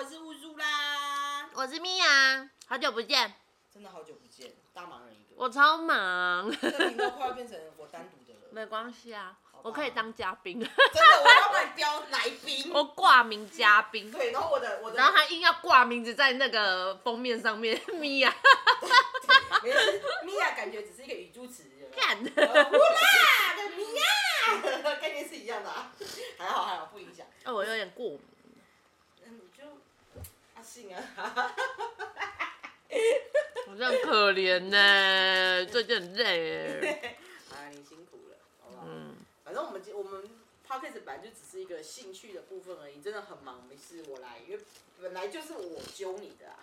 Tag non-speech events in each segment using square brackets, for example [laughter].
我是乌苏啦，我是米娅，好久不见，真的好久不见，大忙人一个。我超忙，这频道快要变成我单独的了，没关系啊，我可以当嘉宾，真的，我要把你标来宾。我挂名嘉宾，对，然后我的我的，然后他硬要挂名字在那个封面上面，[laughs] 米娅，[laughs] 没事，米娅感觉只是一个语助词，干，呃呼啦的米娅，[laughs] 概念是一样的啊，还好还好不影响。哦，我有点过敏，阿信啊，[laughs] 我真的很可怜呢，最近很累，[laughs] 啊，你辛苦了，好不好？嗯，反正我们我们 podcast 本来就只是一个兴趣的部分而已，真的很忙，没事我来，因为本来就是我揪你的啊，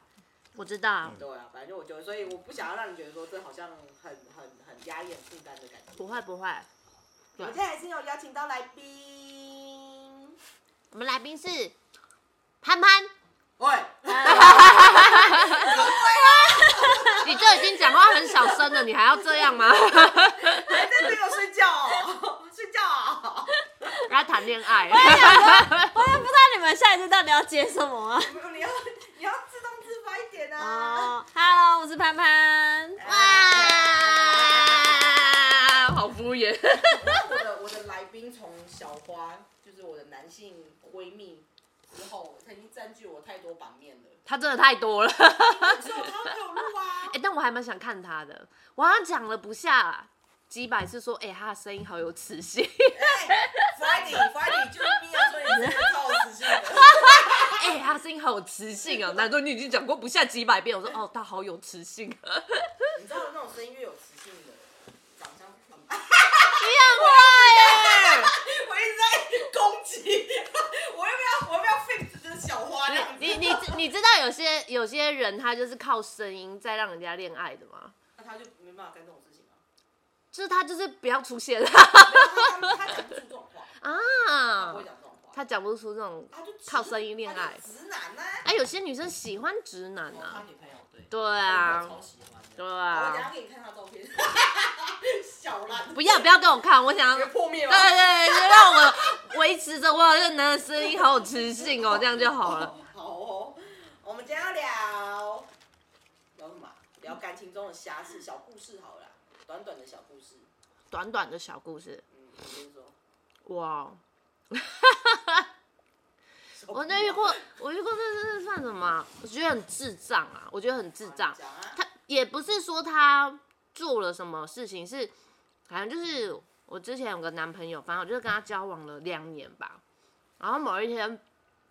我知道，对啊，反正就我揪，所以我不想要让你觉得说这好像很很很压抑、很负担的感觉。不会不会，我们现在还是有邀请到来宾，我们来宾是潘潘，喂，[laughs] 你就已经讲话很小声了，你还要这样吗？还在没有睡觉哦，睡觉啊？然后谈恋爱，我也不知道你们下一次到底要接什么啊。你要你要自动自发一点啊。哦，Hello，我是潘潘。哇，好敷衍。我的我的来宾从小花，就是我的男性闺蜜之后，他已经占据我太多版面了。他真的太多了，[laughs] 所以我他会陪我录啊 [laughs] 哎、。但我还蛮想看他的。我好像讲了不下几百次说，哎、他的声音好有磁性。[laughs] 哎，Friday Friday 就是咪娅说你真的超有磁性的。哎、他声音好有磁性啊。难道你已经讲过不下几百遍？我说，哦，他好有磁性。你知道那种声音越有磁性的，长相很。你很坏耶！我一直在 [laughs] 攻击，我要不要我要不要 fix 这小花样子？你你你你知道有些有些人他就是靠声音在让人家恋爱的吗？那他就没办法干这种事情啊。就是他就是不要出现他他他讲不出这种话，[laughs] 他啊不会，讲这种话。他讲不出这种他就直靠声音恋爱他就直男呢、哎、有些女生喜欢直男啊他啊，女朋友对。对啊我，超喜欢的。对我等下给你看他照片。[laughs] 不要不要跟我看，我想要破灭对了。对对，就让我维持着我这男的声音好有磁性哦，这样就好了。[laughs] 好哦，我们今天要聊聊什么啊？聊感情中的瑕疵小故事好了啦，短短的小故事。短短的小故事，嗯，你先说。哇，[laughs] 手我那遇过，我遇过这这这算什么啊？我觉得很智障啊，我觉得很智障。讲啊。他也不是说他做了什么事情，是好像就是我之前有个男朋友，反正我就是跟他交往了两年吧。然后某一天，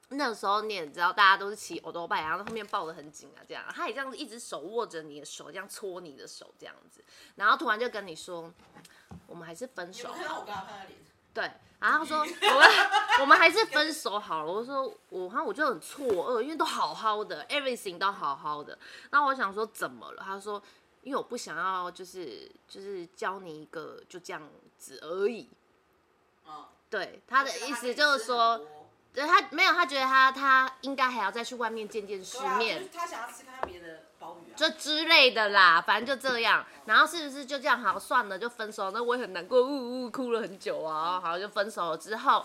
那个时候你也知道，大家都是骑欧多拜，然后后面抱得很紧啊，这样，他也这样子一直手握着你的手，这样搓你的手这样子，然后突然就跟你说，我们还是分手？对，然后他说我们我们还是分手好了。我说我哈我就很错愕，因为都好好的，everything 都好好的。然后我想说怎么了？他说因为我不想要就是就是教你一个就这样子而已。嗯。对，他的意思就是说，对他没有，他觉得他他应该还要再去外面见见世面。就是他想要吃看看别的鲍鱼啊。就之类的啦，反正就这样。然后是不是就这样好算了，就分手？那我也很难过，呜呜哭了很久啊。好，就分手了之后，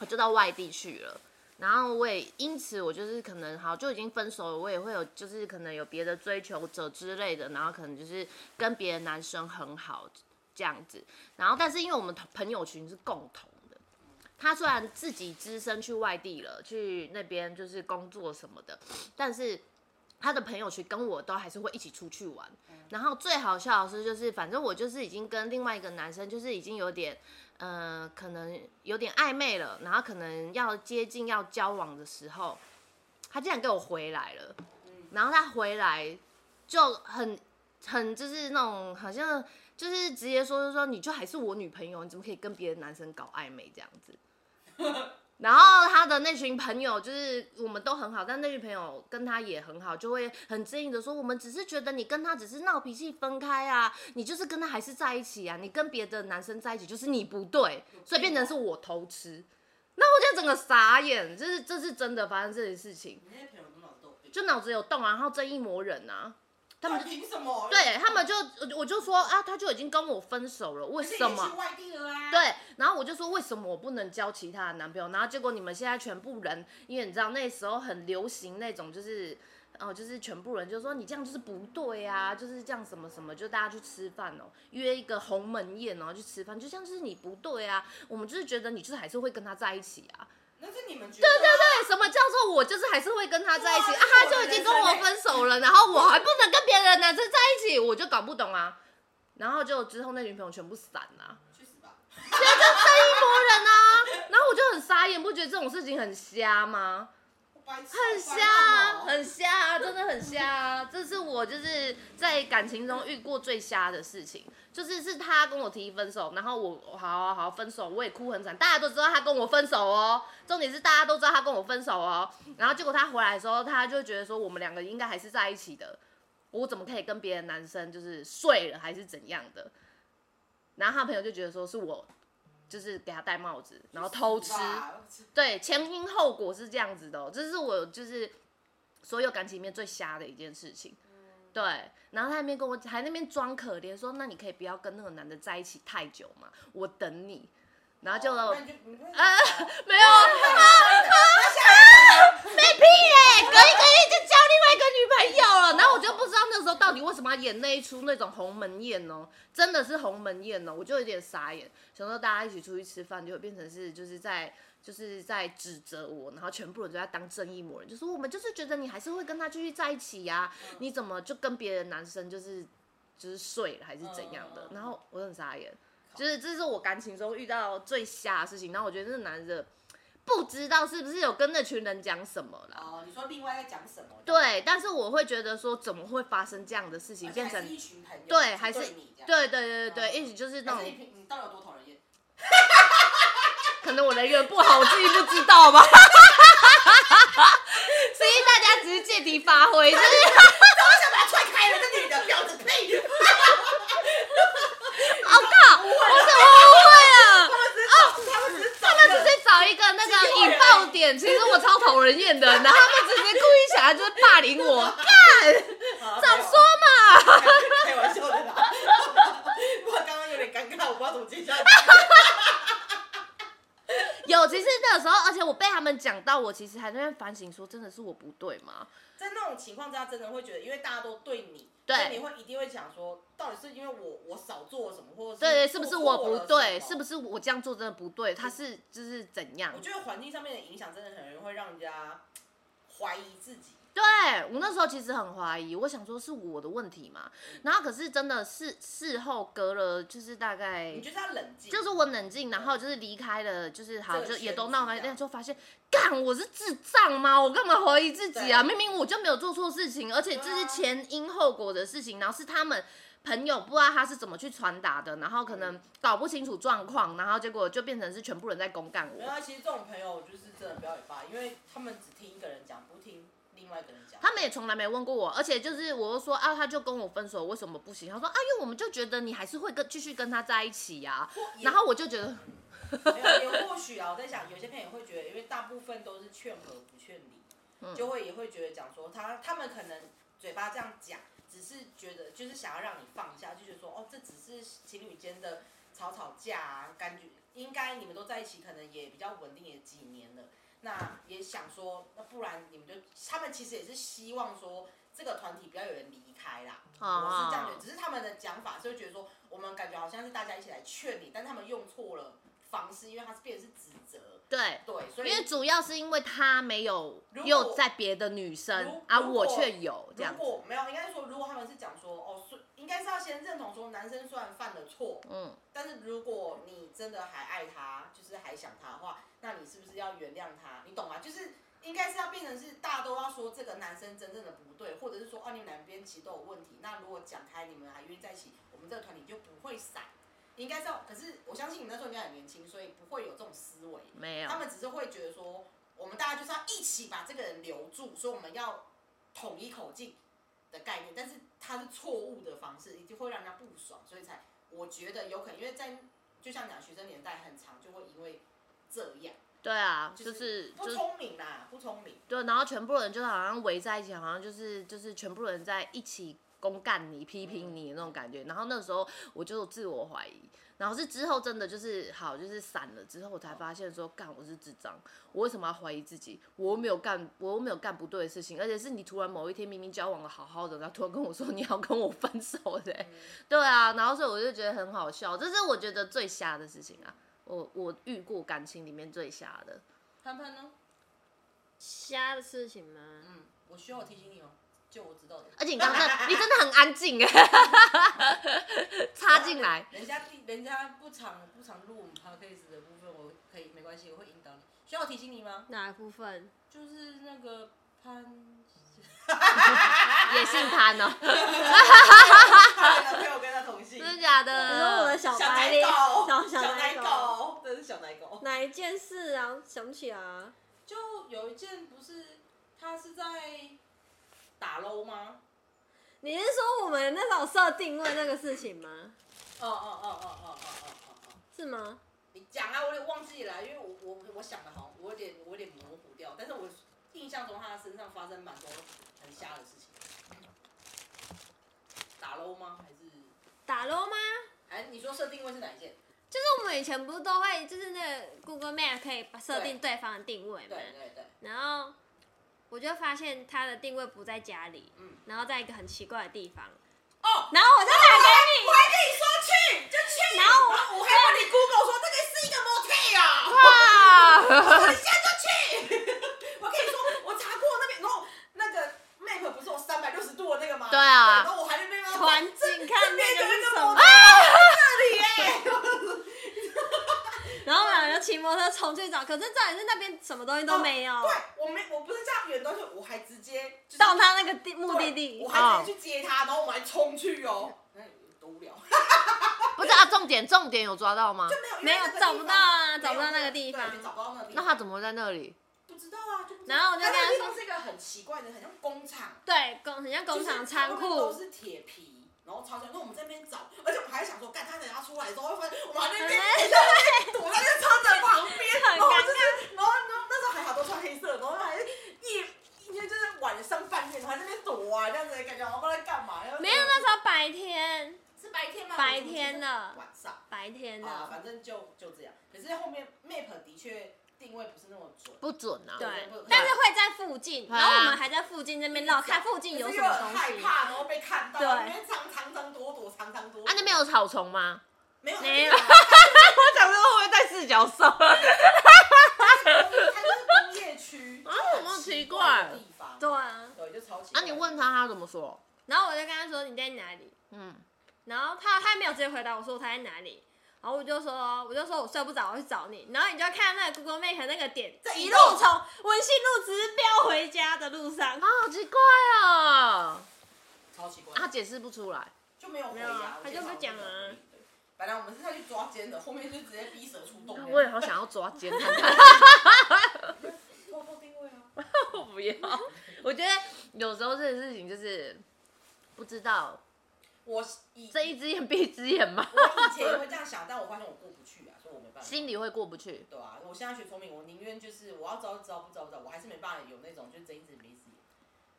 我就到外地去了。然后我也因此我就是可能好就已经分手了，我也会有就是可能有别的追求者之类的，然后可能就是跟别的男生很好这样子。然后但是因为我们朋友群是共同的，他虽然自己只身去外地了，去那边就是工作什么的，但是。他的朋友群跟我都还是会一起出去玩，然后最好笑的是，就是反正我就是已经跟另外一个男生，就是已经有点，呃，可能有点暧昧了，然后可能要接近要交往的时候，他竟然给我回来了，然后他回来就很很就是那种好像就是直接说就说你就还是我女朋友，你怎么可以跟别的男生搞暧昧这样子？[laughs] 然后他的那群朋友就是我们都很好，但那群朋友跟他也很好，就会很正义的说，我们只是觉得你跟他只是闹脾气分开啊，你就是跟他还是在一起啊，你跟别的男生在一起就是你不对，所以变成是我偷吃。那我就整个傻眼，这是这是真的发生这件事情。就脑子有洞啊，然后正义魔人啊，他们那凭什么？对他们就我我就说啊，他就已经跟我分手了，为什么也去？外地了啊？，对，然后我就说为什么我不能交其他的男朋友？然后结果你们现在全部人，因为你知道那时候很流行那种就是。哦，就是全部人就说你这样就是不对啊，就是这样什么什么，就大家去吃饭哦，约一个鸿门宴哦去吃饭，就像是你不对啊，我们就是觉得你就是还是会跟他在一起啊，那是你们觉得。对对对，什么叫做我就是还是会跟他在一起啊？他就已经跟我分手了，然后我还不能跟别的男生在一起，我就搞不懂啊。然后就之后那女朋友全部散了、去死吧！一波人啊。然后我就很傻眼，不觉得这种事情很瞎吗？很瞎啊，很瞎啊，真的很瞎啊！这是我就是在感情中遇过最瞎的事情，就是是他跟我提分手，然后我好好好分手，我也哭很惨，大家都知道他跟我分手哦。重点是大家都知道他跟我分手哦，然后结果他回来的时候，他就觉得说我们两个应该还是在一起的，我怎么可以跟别的男生就是睡了还是怎样的？然后他朋友就觉得说是我就是给他戴帽子，然后偷吃。对，前因后果是这样子的、哦，这是我就是所有感情里面最瞎的一件事情。对，然后他那边跟我还那边装可怜，说那你可以不要跟那个男的在一起太久嘛，我等你。然后就、哦那你就你就呃没有 [laughs] [laughs] [laughs] 没屁嘞，隔一个月就交另外一个女朋友了。然后我就不知道那时候到底为什么要演那一出那种鸿门宴哦，真的是鸿门宴哦，我就有点傻眼，想说大家一起出去吃饭，就会变成是就是在。就是在指责我，然后全部人都在当正义魔人，就说我们就是觉得你还是会跟他继续在一起呀、你怎么就跟别的男生就是就是睡了还是怎样的？嗯然后我很傻眼，就是这是我感情中遇到最瞎的事情。然后我觉得那个男的不知道是不是有跟那群人讲什么了。哦，你说另外在讲什么？对，但是我会觉得说，怎么会发生这样的事情，变成是一群朋友，对，还是对你对对对对一起就是那种你，到底有多讨人厌？可能我人缘不好，我自己不知道吧。[laughs] 所以大家只是借题发挥，就是我想把他踹开了，这女的婊子呸！[laughs] 我靠，我怎么误会 [laughs] 了？他们只是他们只是那个引爆点，其实我超讨人厌的，[laughs] 然后他们直接故意想要就是霸凌我，干，早说嘛。开玩笑的啦。[laughs] 不过刚刚有点尴尬，我不知道怎么接下去。有，其实那个时候，而且我被他们讲到，我其实还在那边反省说，真的是我不对吗？在那种情况之下，真的会觉得，因为大家都对你，对所以你会一定会想说，到底是因为我我少做了什么，或者是对对，是不是我不对？是不？是我这样做真的不对？他是就是怎样我？觉得环境上面的影响真的很容易会让人家怀疑自己。对我那时候其实很怀疑，我想说是我的问题嘛。然后可是真的是事后隔了，就是大概你就是要冷静，就是我冷静，然后就是离开了，就是好就也都闹开，这样但就发现，干我是智障吗？我干嘛怀疑自己啊？明明我就没有做错事情，而且这是前因后果的事情，然后是他们。朋友不知道他是怎么去传达的，然后可能搞不清楚状况，然后结果就变成是全部人在公干我。没有啊，其实这种朋友就是真的不要尾巴，因为他们只听一个人讲，另外一个人讲。他们也从来没问过我，而且就是我又说啊，他就跟我分手，为什么不行？他说啊，因为我们就觉得你还是会跟继续跟他在一起呀、然后我就觉得，没有，也或许啊，我在想，有些朋友会觉得，因为大部分都是劝和不劝离，嗯就会也会觉得讲说他他们可能嘴巴这样讲，只是觉得就是想要让你放下，就觉得说哦，这只是情侣间的吵吵架啊，感觉应该你们都在一起，可能也比较稳定，也几年了。那也想说，那不然你们就，他们其实也是希望说这个团体不要有人离开啦。啊我是这样觉得，只是他们的讲法就会觉得说，我们感觉好像是大家一起来劝你，但他们用错了方式，因为他是变成是指责，对，对，所以因为主要是因为他没有又在别的女生而啊，我却有这样如，果没有，应该是说，如果他们是讲说，哦，是应该是要先认同说，男生虽然犯了错，嗯，但是如果你真的还爱他，就是还想他的话，那你是不是要原谅他？你懂吗？就是应该是要变成是大家都要说这个男生真正的不对，或者是说，哦，你们两边其实都有问题。那如果讲开，你们还愿意在一起，我们这个团体就不会散。应该是要，可是我相信你那时候应该很年轻，所以不会有这种思维。没有他，们只是会觉得说，我们大家就是要一起把这个人留住，所以我们要统一口径的概念，但是它是错误的方式，一定会让人家不爽，所以才我觉得有可能，因为在就像讲学生年代很长，就会因为这样，对啊，就就是不聪明啦，不聪明，对，然后全部人就好像围在一起，好像就是就是全部人在一起公干你、批评你的那种感觉。然后那时候我就自我怀疑，然后是之后真的就是好，就是散了之后，我才发现说，干我是智障，我为什么要怀疑自己？我又没有干，我又没有干不对的事情，而且是你突然某一天明明交往的好好的，然后突然跟我说你要跟我分手的、嗯对啊，然后所以我就觉得很好笑，这是我觉得最瞎的事情啊，我我遇过感情里面最瞎的。潘潘呢？瞎的事情吗？嗯，我需要我提醒你吗？就我知道的。而且你刚刚你真的很安静哎，[laughs] 插进来。人家人家不常不常录我们 podcast 的部分，我可以没关系，我会引导你。需要我提醒你吗？哪部分？就是那个潘，也姓潘哦，[laughs] 他的男朋友跟他同姓，真的假你说我的？的小白脸，狗，小小奶奶，狗，这是小奶狗。哪一件事啊？想不起来啊。就有一件不是他是在打 low 吗？你是说我们那种设定位那个事情吗？哦哦哦哦哦哦哦哦哦。是吗？你讲啊，我有点忘记了，因为我我我想的好像我有点我有点模糊掉，但是我印象中他身上发生蛮多很瞎的事情。打 low 吗？还是打 low 吗？还你说设定位是哪一件？就是我们以前不是都会，就是那个 Google Map 可以设定对方的定位嘛对，对对，然后我就发现他的定位不在家里，嗯。然后在一个很奇怪的地方，哦，然后我就打给你，我还跟你说去就去，然后我我还帮你 Google 说这个是一个 motel 啊，哇！我现在就去。我跟你说，我查过那边，然后那个 map 不是有三百六十度的那个吗？对啊然后我还在那边说环境看那个是什么，这里耶。[laughs] 然后我们俩就骑摩托车冲去找，可是重点是那边什么东西都没有，对，我没，我不是这样远东西，我还直接就是到他那个地目的地我，还直接去接他，然后我们还冲去哦。那多无聊，[laughs] 不是啊，重点重点有抓到吗？就没有没有找不到啊找不到那个地方找不到那个地方。那他怎么会在那里？不知道啊？就然后我就跟他说但那个地方是一个很奇怪的，很像工厂。对，工很像工厂仓就是它外面都库，是铁皮，然后超像。那我们在那边找，而且我们还想说，干他等下出来的时候会发现我们还在那边哎躲在那个车子旁边，[laughs] 很然后尴就是，然后然后那时候还好都穿黑色，然后还是夜，因为就是晚上半夜，然后还在那边躲啊，这样子的感觉，我不知道干嘛。然后没有，那时候白天，是白天吗？白天的晚上白天啊，的，反正就就这样。可是后面 map 的确定位不是那么准。不准啊！对，但是会在附近，然后我们还在附近那边绕，看附近有什么东西。害怕，然后被看到，对那边长长长躲躲，藏藏躲躲。啊，那边有草丛吗？没有没有我 [laughs] 想说会不会在四角兽？[laughs] 它就是工业区，啊就很有没有奇怪地方。对啊，对，就超奇怪。啊，你问他，他怎么说？然后我就跟他说你在哪里，嗯，然后他他没有直接回答我说他在哪里，然后我就说我就说我睡不着，我去找你，然后你就看那个 Google Map 那个点一路从文信路直飙回家的路上啊，，好奇怪哦！超奇怪，啊他解释不出来。就没有回没有他就不讲啊。本来我们是要去抓奸的，后面就直接逼蛇出洞。我也好想要抓奸看看，偷偷定位啊。我不要。我觉得有时候这个事情就是不知道我以睁一只眼闭一只眼嘛，我以前也会这样想，但我发现我过不去啊，所以我没办法。心里会过不去。对啊，我现在学聪明，我宁愿就是我要知道就知道，不知道不知道，我还是没办法有那种就是睁一只眼闭一只眼。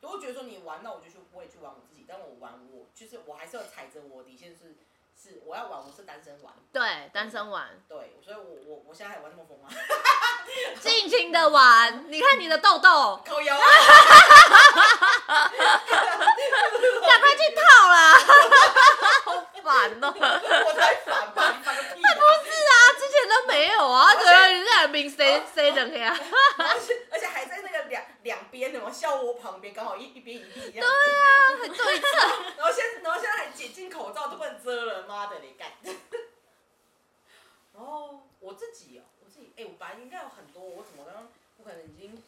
就会觉得说你玩，那我就去我也去玩我自己，但我玩我就是我还是要踩着我底线是是我要玩我是单身玩，对，单身玩，对，所以我我我现在还玩那么疯吗？[laughs] 尽情的玩。你看你的痘痘，[laughs] 口油啊！[laughs] [laughs] 赶快去套啦！[laughs] 好烦哦、我才烦烦个屁、啊！啊，之前都没有啊，怎么你在明谁谁等呀？而且而且还在那个两两边，的嘛笑窝旁边，刚好一一边一样子。对啊，很对称。然后现然后现在还解禁口罩都不能遮了，妈的你干！然后我自己哦，我自己哎、我本来应该有很多，我怎么刚刚我可能已经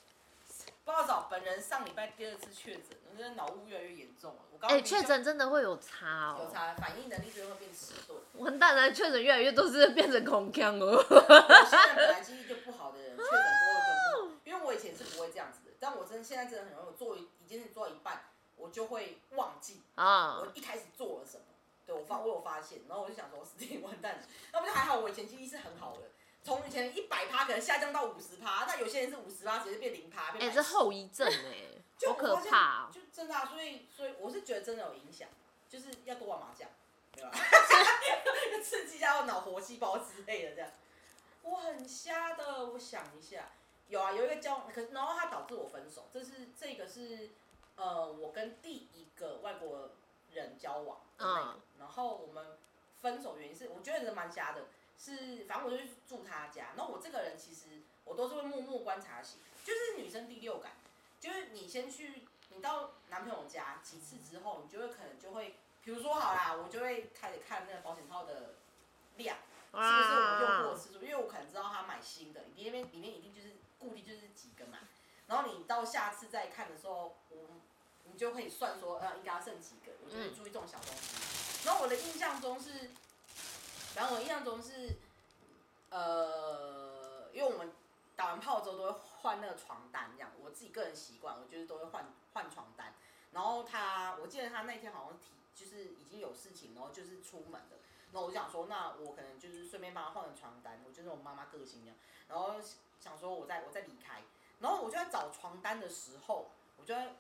不知道找本人上礼拜第二次确诊，我真的脑雾越来越严重了。我刚哎、刚确诊真的会有差哦。有差，反应能力真的会变迟钝。完蛋了，确诊越来越多是变成空腔哦。我现在本来记忆就不好的人，确诊多了更不好，因为我以前是不会这样子的，但我真现在真的很容易，我做一一件事做到一半，我就会忘记啊我，一开始做了什么。对我发我有发现，然后我就想说，我死定完蛋了。那不就还好，我以前记忆是很好的，从以前一百趴可能下降到五十趴，那有些人是五十趴直接变零趴，哎、变这后遗症哎、[laughs] 好可怕、哦。就真的啊，所以所以我是觉得真的有影响。就是要多玩麻将，对吧？[laughs] 刺激一下我脑活细胞之类的这样。我很瞎的，我想一下，有啊，有一个交往，可是然后他导致我分手，这是这个是呃我跟第一个外国人交往嗯然后我们分手原因是我觉得人蛮瞎的，是反正我就去住他家，然后我这个人其实我都是会默默观察型，就是女生第六感，就是你先去你到男朋友家几次之后，你就会可能就会，比如说好啦，我就会开始看那个保险套的量。是不是我用过次数？因为我可能知道他买新的，里面里面一定就是固定就是几个嘛。然后你到下次再看的时候，我你就可以算说，呃，应该要剩几个，我就会注意这种小东西。然后我的印象中是，然后我印象中是，呃，因为我们打完炮之后都会换那个床单，这样我自己个人习惯，我就是都会换换床单。然后他，我记得他那天好像提就是已经有事情，然后就是出门了。那我就想说，那我可能就是顺便帮他换个床单，我就是我妈妈个性那样。然后想说我再我再离开，然后我就在找床单的时候，我就在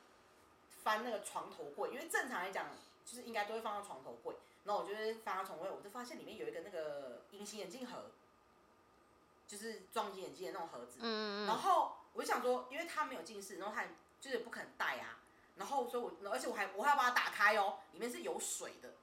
翻那个床头柜，因为正常来讲就是应该都会放到床头柜。然后我就会翻到床位，我就发现里面有一个那个隐形眼镜盒，就是装隐形眼镜的那种盒子。嗯嗯然后我就想说，因为他没有近视，然后他就是不肯戴啊，然后所以我，而且我还我还要把它打开哦，里面是有水的，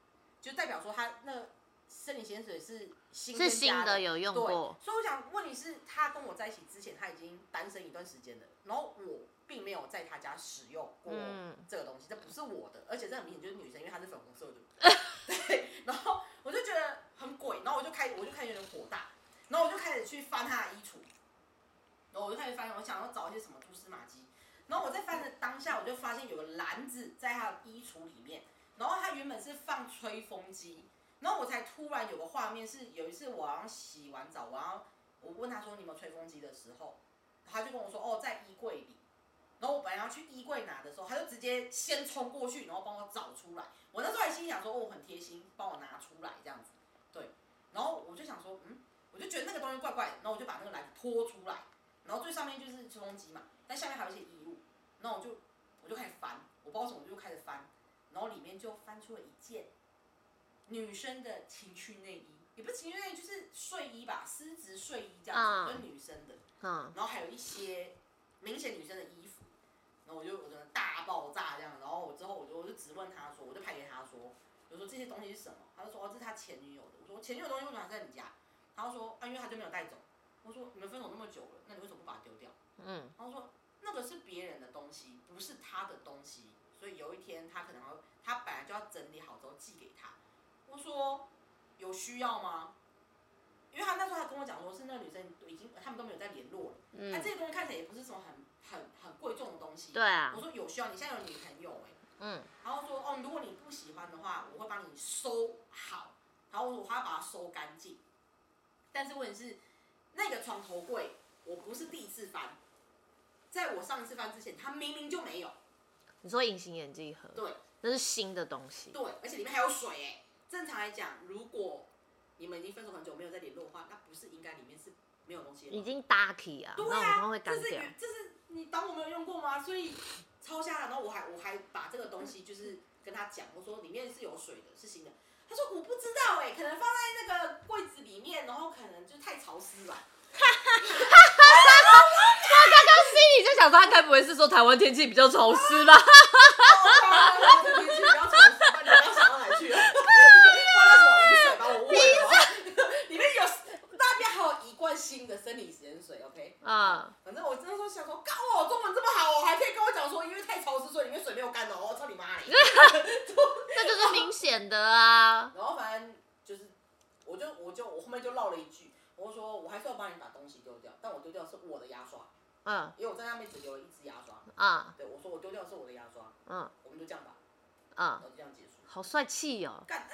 就代表说他那生理盐水是新是新的有用对过，所以我想问题是，他跟我在一起之前，他已经单身一段时间了，然后我并没有在他家使用过嗯这个东西，这不是我的，而且这很明显就是女生，因为她是粉红色的，[laughs] 对，然后我就觉得很鬼，然后我就开我就开始有点火大，然后我就开始去翻他的衣橱，然后我就开始翻，我想要找一些什么蛛丝马迹，然后我在翻的当下，我就发现有个篮子在他的衣橱里面，然后他原本是放吹风机，然后我才突然有个画面是，有一次我好像洗完澡，我要我问他说你有没有吹风机的时候，他就跟我说哦在衣柜里，然后我本来要去衣柜拿的时候，他就直接先冲过去，然后帮我找出来。我那时候还心想说哦很贴心，帮我拿出来这样子，对。然后我就想说嗯，我就觉得那个东西怪怪的，然后我就把那个篮子拖出来，然后最上面就是吹风机嘛，但下面还有一些衣物，然后我就我就开始翻，我不知道为什么我就开始翻，然后里面就翻出了一件女生的情趣内衣，也不是情趣内衣，就是睡衣吧，丝质睡衣这样子，嗯跟女生的，嗯，然后还有一些明显女生的衣服，然后我就我的大爆炸这样，然后我之后我就我就直问他说，我就拍给他说，我说这些东西是什么？他就说哦这是他前女友的，我说前女友的东西为什么还在你家？他就说啊因为他就没有带走，我说你们分手那么久了，那你为什么不把它丢掉？嗯，然后说那个是别人的东西，不是他的东西，所以有一天他可能要，他本来就要整理好之后寄给他。我说有需要吗？因为他那时候他跟我讲说，是那个女生已经他们都没有再联络了，那、嗯这些东西看起来也不是什么很很很贵重的东西。对啊我，说有需要，你现在有女朋友哎、嗯，然后说哦，如果你不喜欢的话，我会帮你收好，然后我还要把它收干净。但是问题是，那个床头柜我不是第一次翻，在我上一次翻之前，它明明就没有。你说隐形眼镜盒，对那是新的东西，对，而且里面还有水哎。正常来讲，如果你们已经分手很久没有再联络的话，那不是应该里面是没有东西？已经搭起啊，对那我啊，们会干掉这是。你当我没有用过吗？所以超吓人。然后我还我还把这个东西就是跟他讲，我说里面是有水的，是新的。他说我不知道哎、可能放在那个柜子里面，然后可能就太潮湿了。我刚刚心里就想说，他该不会是说台湾天气比较潮湿吧？哦，天气比较潮湿，那你不要想到哪去了。放到什么雨水把我误会了吗？里面有那边还有一罐新的生理盐水，OK？嗯，反正我那时候想说，高我中文这么好哦，还可以跟我讲说，因为太潮湿，所以里面水没有干哦。我操你妈嘞！[laughs] 那就是明显的啊。[laughs] 然后反正就是，我就我就我后面就唠了一句，我就说我还是要帮你把东西丢掉，但我丢掉是我的牙刷，嗯因为我在那边只留了一支牙刷。嗯对，我说我丢掉是我的牙刷，嗯我们就这样吧，然嗯，后就这样结束。好帅气哦。干，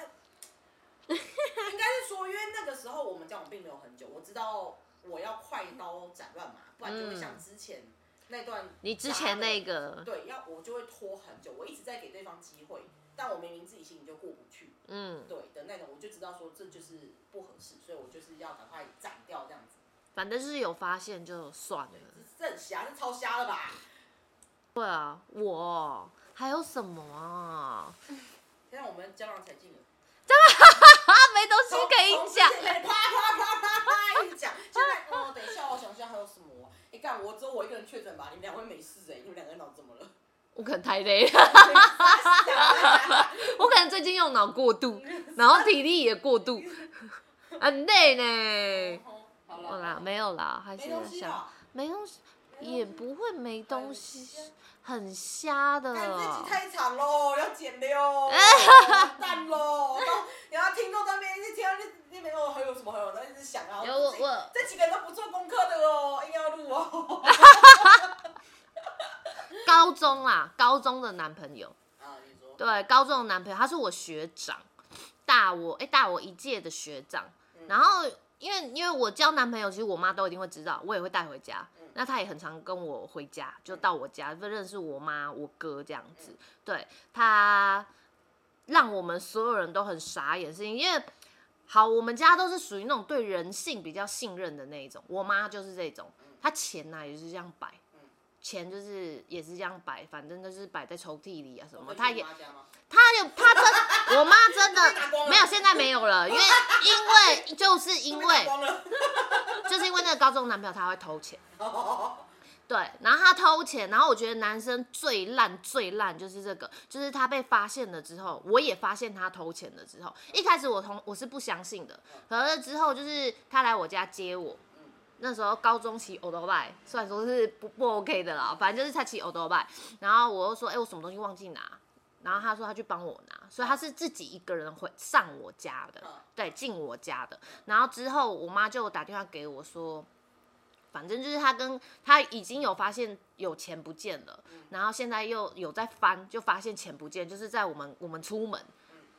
呃 [laughs] 应该是说，因为那个时候我们交往并没有很久，我知道我要快刀斩乱麻，不然就会像之前那段嗯你之前那个，对，要我就会拖很久，我一直在给对方机会，但我明明自己心里就过不去，嗯，对的那种，我就知道说这就是不合适，所以我就是要赶快斩掉这样子。反正就是有发现就算了。这这很瞎，这超瞎了吧？对啊，我还有什么啊？[laughs] 现在我们江郎才尽了。啊，[laughs] 啊没东西可以讲。啪啪啪啪啪一讲，现在哦，等一下，我想一下还有什么？哎，干，我只有我一个人确诊吧？你们两位没事哎，你们两个人脑怎么了？我可能太累了，我可能最近用脑过度，然后体力也过度，很累呢。好啦，没有啦，还是想。没东西，也不会没东西，很瞎的。看这集太长喽，要剪的哟，[laughs] 完蛋喽！然后听众在那边一直听到那那边哦，还有什么还有，然后一直想啊，有我这我这几个人都不做功课的哦，硬要录哦。[laughs] 高中啊，高中的男朋友，啊，你说，对，高中的男朋友，他是我学长，大我哎、大我一届的学长。嗯然后因为因为我交男朋友，其实我妈都一定会知道，我也会带回家。嗯那他也很常跟我回家，就到我家，就认识我妈、我哥这样子。嗯对他让我们所有人都很傻眼，是因为好，我们家都是属于那种对人性比较信任的那一种。我妈就是这种，她钱呐、也是这样摆嗯，钱就是也是这样摆，反正就是摆在抽屉里啊什么。她也你妈家吗她有她真，我妈真的 [laughs] 没有，现在没有了，[laughs] 因为因为就是因为。[laughs] 就是因为那个高中男朋友他会偷钱。对，然后他偷钱，然后我觉得男生最烂最烂就是这个，就是他被发现了之后，我也发现他偷钱了之后，一开始我同我是不相信的，可是之后就是他来我家接我，那时候高中骑 o l d b i 虽然说是不不 OK 的啦，反正就是他骑 o l d b i 然后我又说，哎、我什么东西忘记拿，然后他说他去帮我拿，所以他是自己一个人回上我家的嗯，对，进我家的。然后之后我妈就打电话给我说，反正就是他跟他已经有发现有钱不见了，然后现在又有在翻，就发现钱不见，就是在我们我们出门。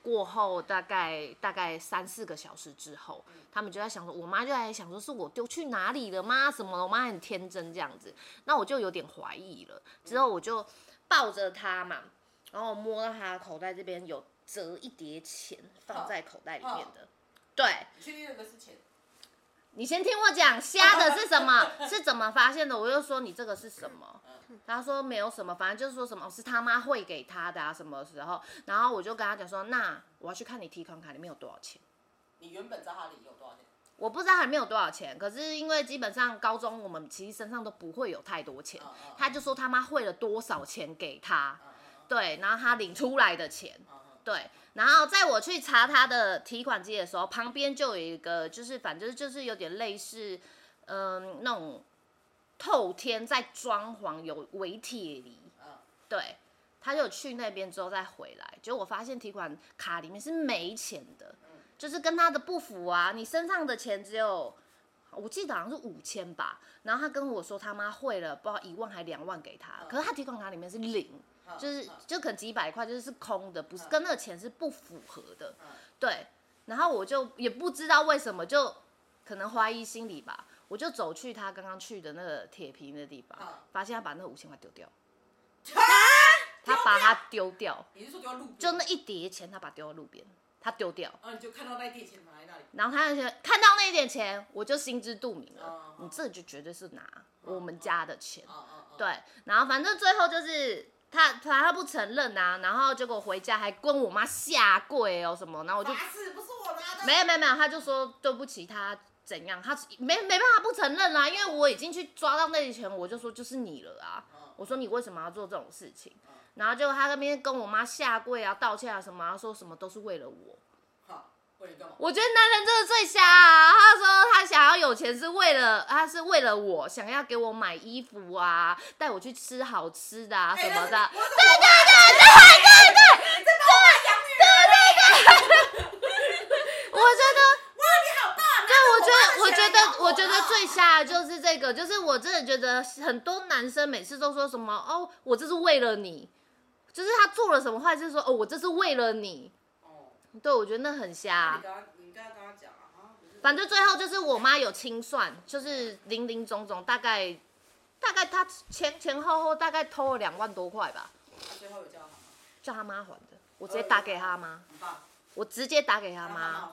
过后大概大概三四个小时之后，他们就在想说，我妈就在想说，是我丢去哪里了吗？什么的？我妈很天真这样子，那我就有点怀疑了。之后我就抱着她嘛，然后摸到他的口袋这边有折一叠钱放在口袋里面的。对你确定那个是钱？你先听我讲，瞎的是什么？[laughs] 是怎么发现的？我就说你这个是什么？他说没有什么，反正就是说什么哦是他妈汇给他的啊，什么时候？然后我就跟他讲说，那我要去看你提款卡里面有多少钱。你原本知道他里有多少钱？我不知道还没有多少钱，可是因为基本上高中我们其实身上都不会有太多钱他就说他妈汇了多少钱给他，嗯对，然后他领出来的钱，对，然后在我去查他的提款机的时候，旁边就有一个，就是反正就是有点类似，嗯、那种透天在装潢有伪铁梨，嗯对，他就去那边之后再回来，结果我发现提款卡里面是没钱的，就是跟他的不符啊，你身上的钱只有。我记得好像是五千吧，然后他跟我说他妈汇了不知道一万还两万给他，可是他提款卡里面是零，嗯就是嗯就可能几百块，就是是空的，不是嗯跟那个钱是不符合的嗯。对，然后我就也不知道为什么，就可能怀疑心理吧，我就走去他刚刚去的那个铁皮那地方嗯，发现他把那五千块丢掉，啊他把它丢掉，你是说丢到路边？就那一叠钱他把它丢到路边，他丢掉，然后你就看到那一叠钱放在那里。然后他那些看到那一点钱，我就心知肚明了你这就绝对是拿我们家的钱。对，然后反正最后就是他，他他不承认啊，然后结果回家还跟我妈下跪哦什么，然后我就不是我拿的。没有没有没有，他就说对不起，他怎样，他没没办法不承认啦、因为我已经去抓到那笔钱，我就说就是你了啊，嗯我说你为什么要做这种事情嗯？然后结果他那边跟我妈下跪啊、道歉啊什么啊，说什么都是为了我。好，为你干嘛？我觉得男人真的最瞎啊！他说他想要有钱是为了，他是为了我，想要给我买衣服啊，带我去吃好吃的啊什么的。对对对对对对对，你在帮我卖养女儿嘞？[laughs] 我觉得，哇，你好大！对，我觉得，我觉得，我觉得啊最瞎的就是这个，就是我真的觉得很多男生每次都说什么哦，我这是为了你，就是他做了什么坏事说哦，我这是为了你。哦，对，我觉得那很瞎反正最后就是我妈有清算，就是零零总总大概大概她前前后后大概偷了两万多块吧，最后有叫他吗？叫他妈还的。我直接打给他妈。我直接打给他他妈？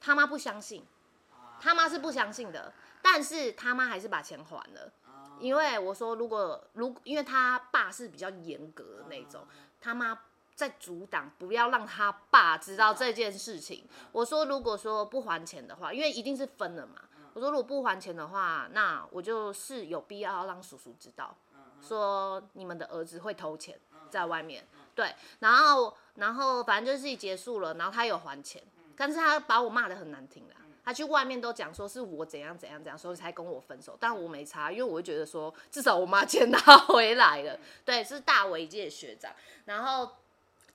他妈不相信，啊他妈是不相信的，但是他妈还是把钱还了，啊因为我说如果如因为他爸是比较严格的那种，他妈在阻挡，不要让他爸知道这件事情。我说，如果说不还钱的话，因为一定是分了嘛。我说，如果不还钱的话，那我就是有必要让叔叔知道，说你们的儿子会偷钱在外面。对，然后然后反正就是结束了，然后他有还钱，但是他把我骂的很难听的。他去外面都讲说是我怎样怎样怎样，所以才跟我分手。但我没差，因为我会觉得说，至少我妈 [laughs] 钱拿回来了。对，是大伟界学长。然后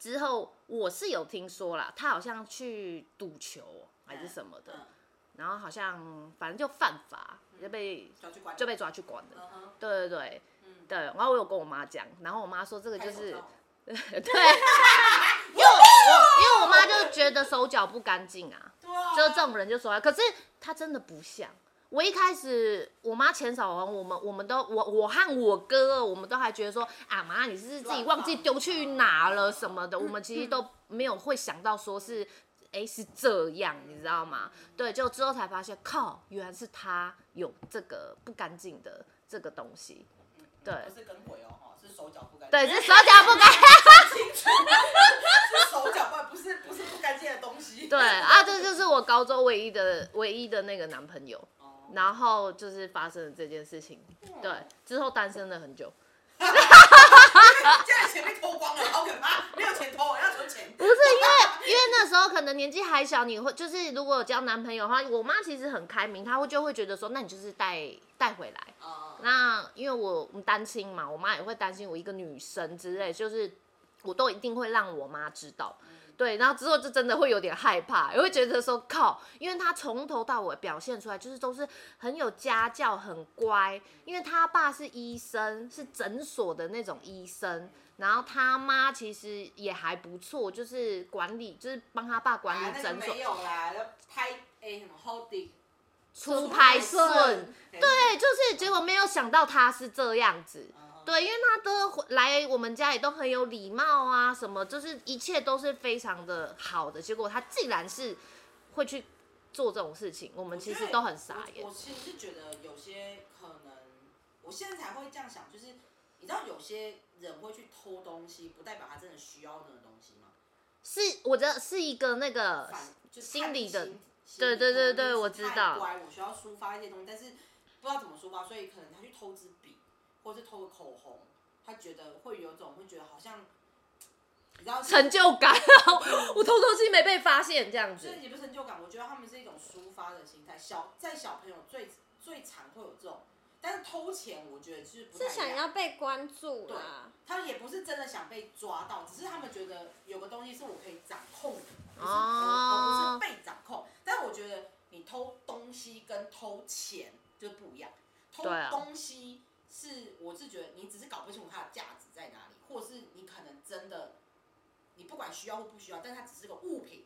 之后我是有听说啦，他好像去赌球还是什么的，然后好像反正就犯法，就被就被抓去关的。对对对，对。然后我有跟我妈讲，然后我妈说这个就是 [laughs] [laughs] 对，因为我 [laughs] 因为我妈就觉得手脚不干净啊。就这种人就说，可是他真的不像。我一开始我妈钱少完我们，我们都我我和我哥，我们都还觉得说啊妈，你是自己忘记丢去哪了什么的。我们其实都没有会想到说是，哎是这样，你知道吗？对，就之后才发现，靠，原来是他有这个不干净的这个东西。对，不是跟鬼哦，是手脚不干净。对，是手脚不干净。[laughs] 是手脚不不是不是不干净的东西。对啊，这就是我高中唯一的唯一的那个男朋友。然后就是发生了这件事情。对，之后单身了很久。现在钱被偷光了，好可怕！没有钱偷，要存钱。不是因为因为那时候可能年纪还小，你会就是如果交男朋友的话，我妈其实很开明，她会就会觉得说，那你就是带带回来。那因为我单亲嘛，我妈也会担心我一个女生之类，就是我都一定会让我妈知道。对，然后之后就真的会有点害怕，也会觉得说靠，因为他从头到尾表现出来就是都是很有家教、很乖。因为他爸是医生，是诊所的那种医生，然后他妈其实也还不错，就是管理，就是帮他爸管理诊所。没有啦，拍哎什么 holding。出拍顺，对，就是结果没有想到他是这样子，对，因为他都来我们家也都很有礼貌啊，什么就是一切都是非常的好的，结果他竟然是会去做这种事情，我们其实都很傻眼。我其实是觉得有些可能，我现在才会这样想，就是你知道有些人会去偷东西，不代表他真的需要那个东西吗？是，我觉得是一个那个心理的。对对对对，我知道。乖，我需要抒发一些东西，但是不知道怎么抒发，所以可能他去偷支笔，或是偷个口红，他觉得会有种会觉得好像，你知道成就感，我偷偷自己没被发现这样子。这也不是成就感，我觉得他们是一种抒发的心态。小在小朋友最最常会有这种，但是偷钱我觉得是不是想要被关注啊？他也不是真的想被抓到，只是他们觉得有个东西是我可以掌控的。而不是被掌控，但我觉得你偷东西跟偷钱就不一样。偷东西是，我是觉得你只是搞不清楚它的价值在哪里，或是你可能真的，你不管需要或不需要，但它只是个物品。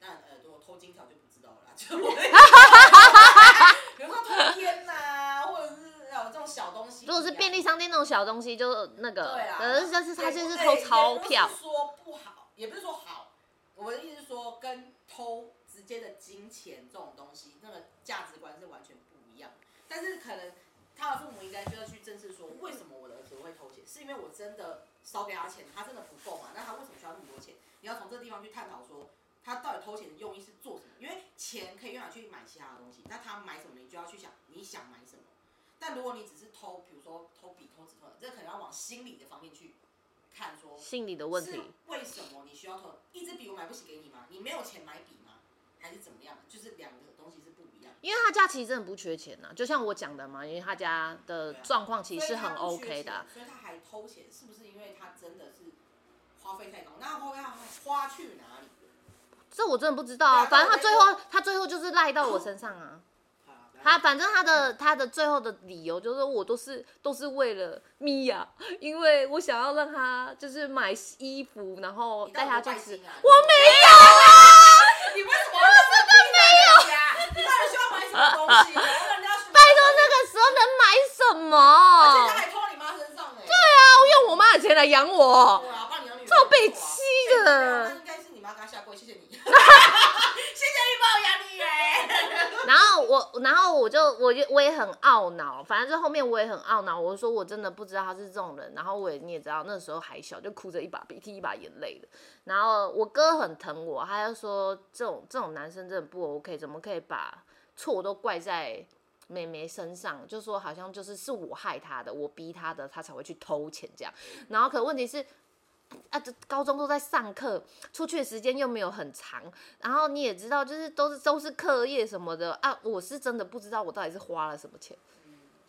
那呃，如果偷金条就不知道了，[laughs] 就 [laughs] 比如说偷天呐，或者是有这种小东西。如果是便利商店那种小东西，就那个，对啊，可是就是他就是偷钞票。说不好，也不是说好。我的意思是说，跟偷直接的金钱这种东西，那个价值观是完全不一样。但是可能他的父母应该就要去正视说，为什么我的儿子会偷钱？是因为我真的少给他钱，他真的不够嘛？那他为什么需要那么多钱？你要从这个地方去探讨说，他到底偷钱的用意是做什么？因为钱可以用来去买其他的东西，那他买什么，你就要去想你想买什么。但如果你只是偷，比如说偷笔、偷纸、偷，这可能要往心理的方面去。看说心理的问题，为什么你需要偷一支笔？我买不起给你吗？你没有钱买笔吗？还是怎么样？就是两个东西是不一样。因为他家其实真的不缺钱呐，就像我讲的嘛，因为他家的状况其实是很 OK 的。所以他还偷钱，是不是因为他真的是花费太高？那后面他花去哪里？这我真的不知道啊。反正他最后他最后就是赖到我身上啊。他反正他的他的最后的理由就是我都是都是为了米娅，因为我想要让他就是买衣服，然后带他去吃。我没有啊！你为什么真的没有呀？你到底需要买什么东西？[laughs] 拜托那个时候能买什么？而且他还拖你妈身上呢。对啊，我用我妈的钱来养我。对啊，帮你养女超被气的。那应该是你妈刚下跪，谢谢你。[laughs] 谢谢你帮我养你耶。然后我，然后我就，我就我也很懊恼，反正就后面我也很懊恼，我就说我真的不知道他是这种人。然后我也你也知道，那时候还小，就哭着一把鼻涕一把眼泪的。然后我哥很疼我，他就说这种这种男生真的不 OK，怎么可以把错都怪在妹妹身上？就说好像就是是我害她的，我逼她的，她才会去偷钱这样。然后可问题是。啊，这高中都在上课，出去的时间又没有很长，然后你也知道，就是都是都是课业什么的啊。我是真的不知道我到底是花了什么钱，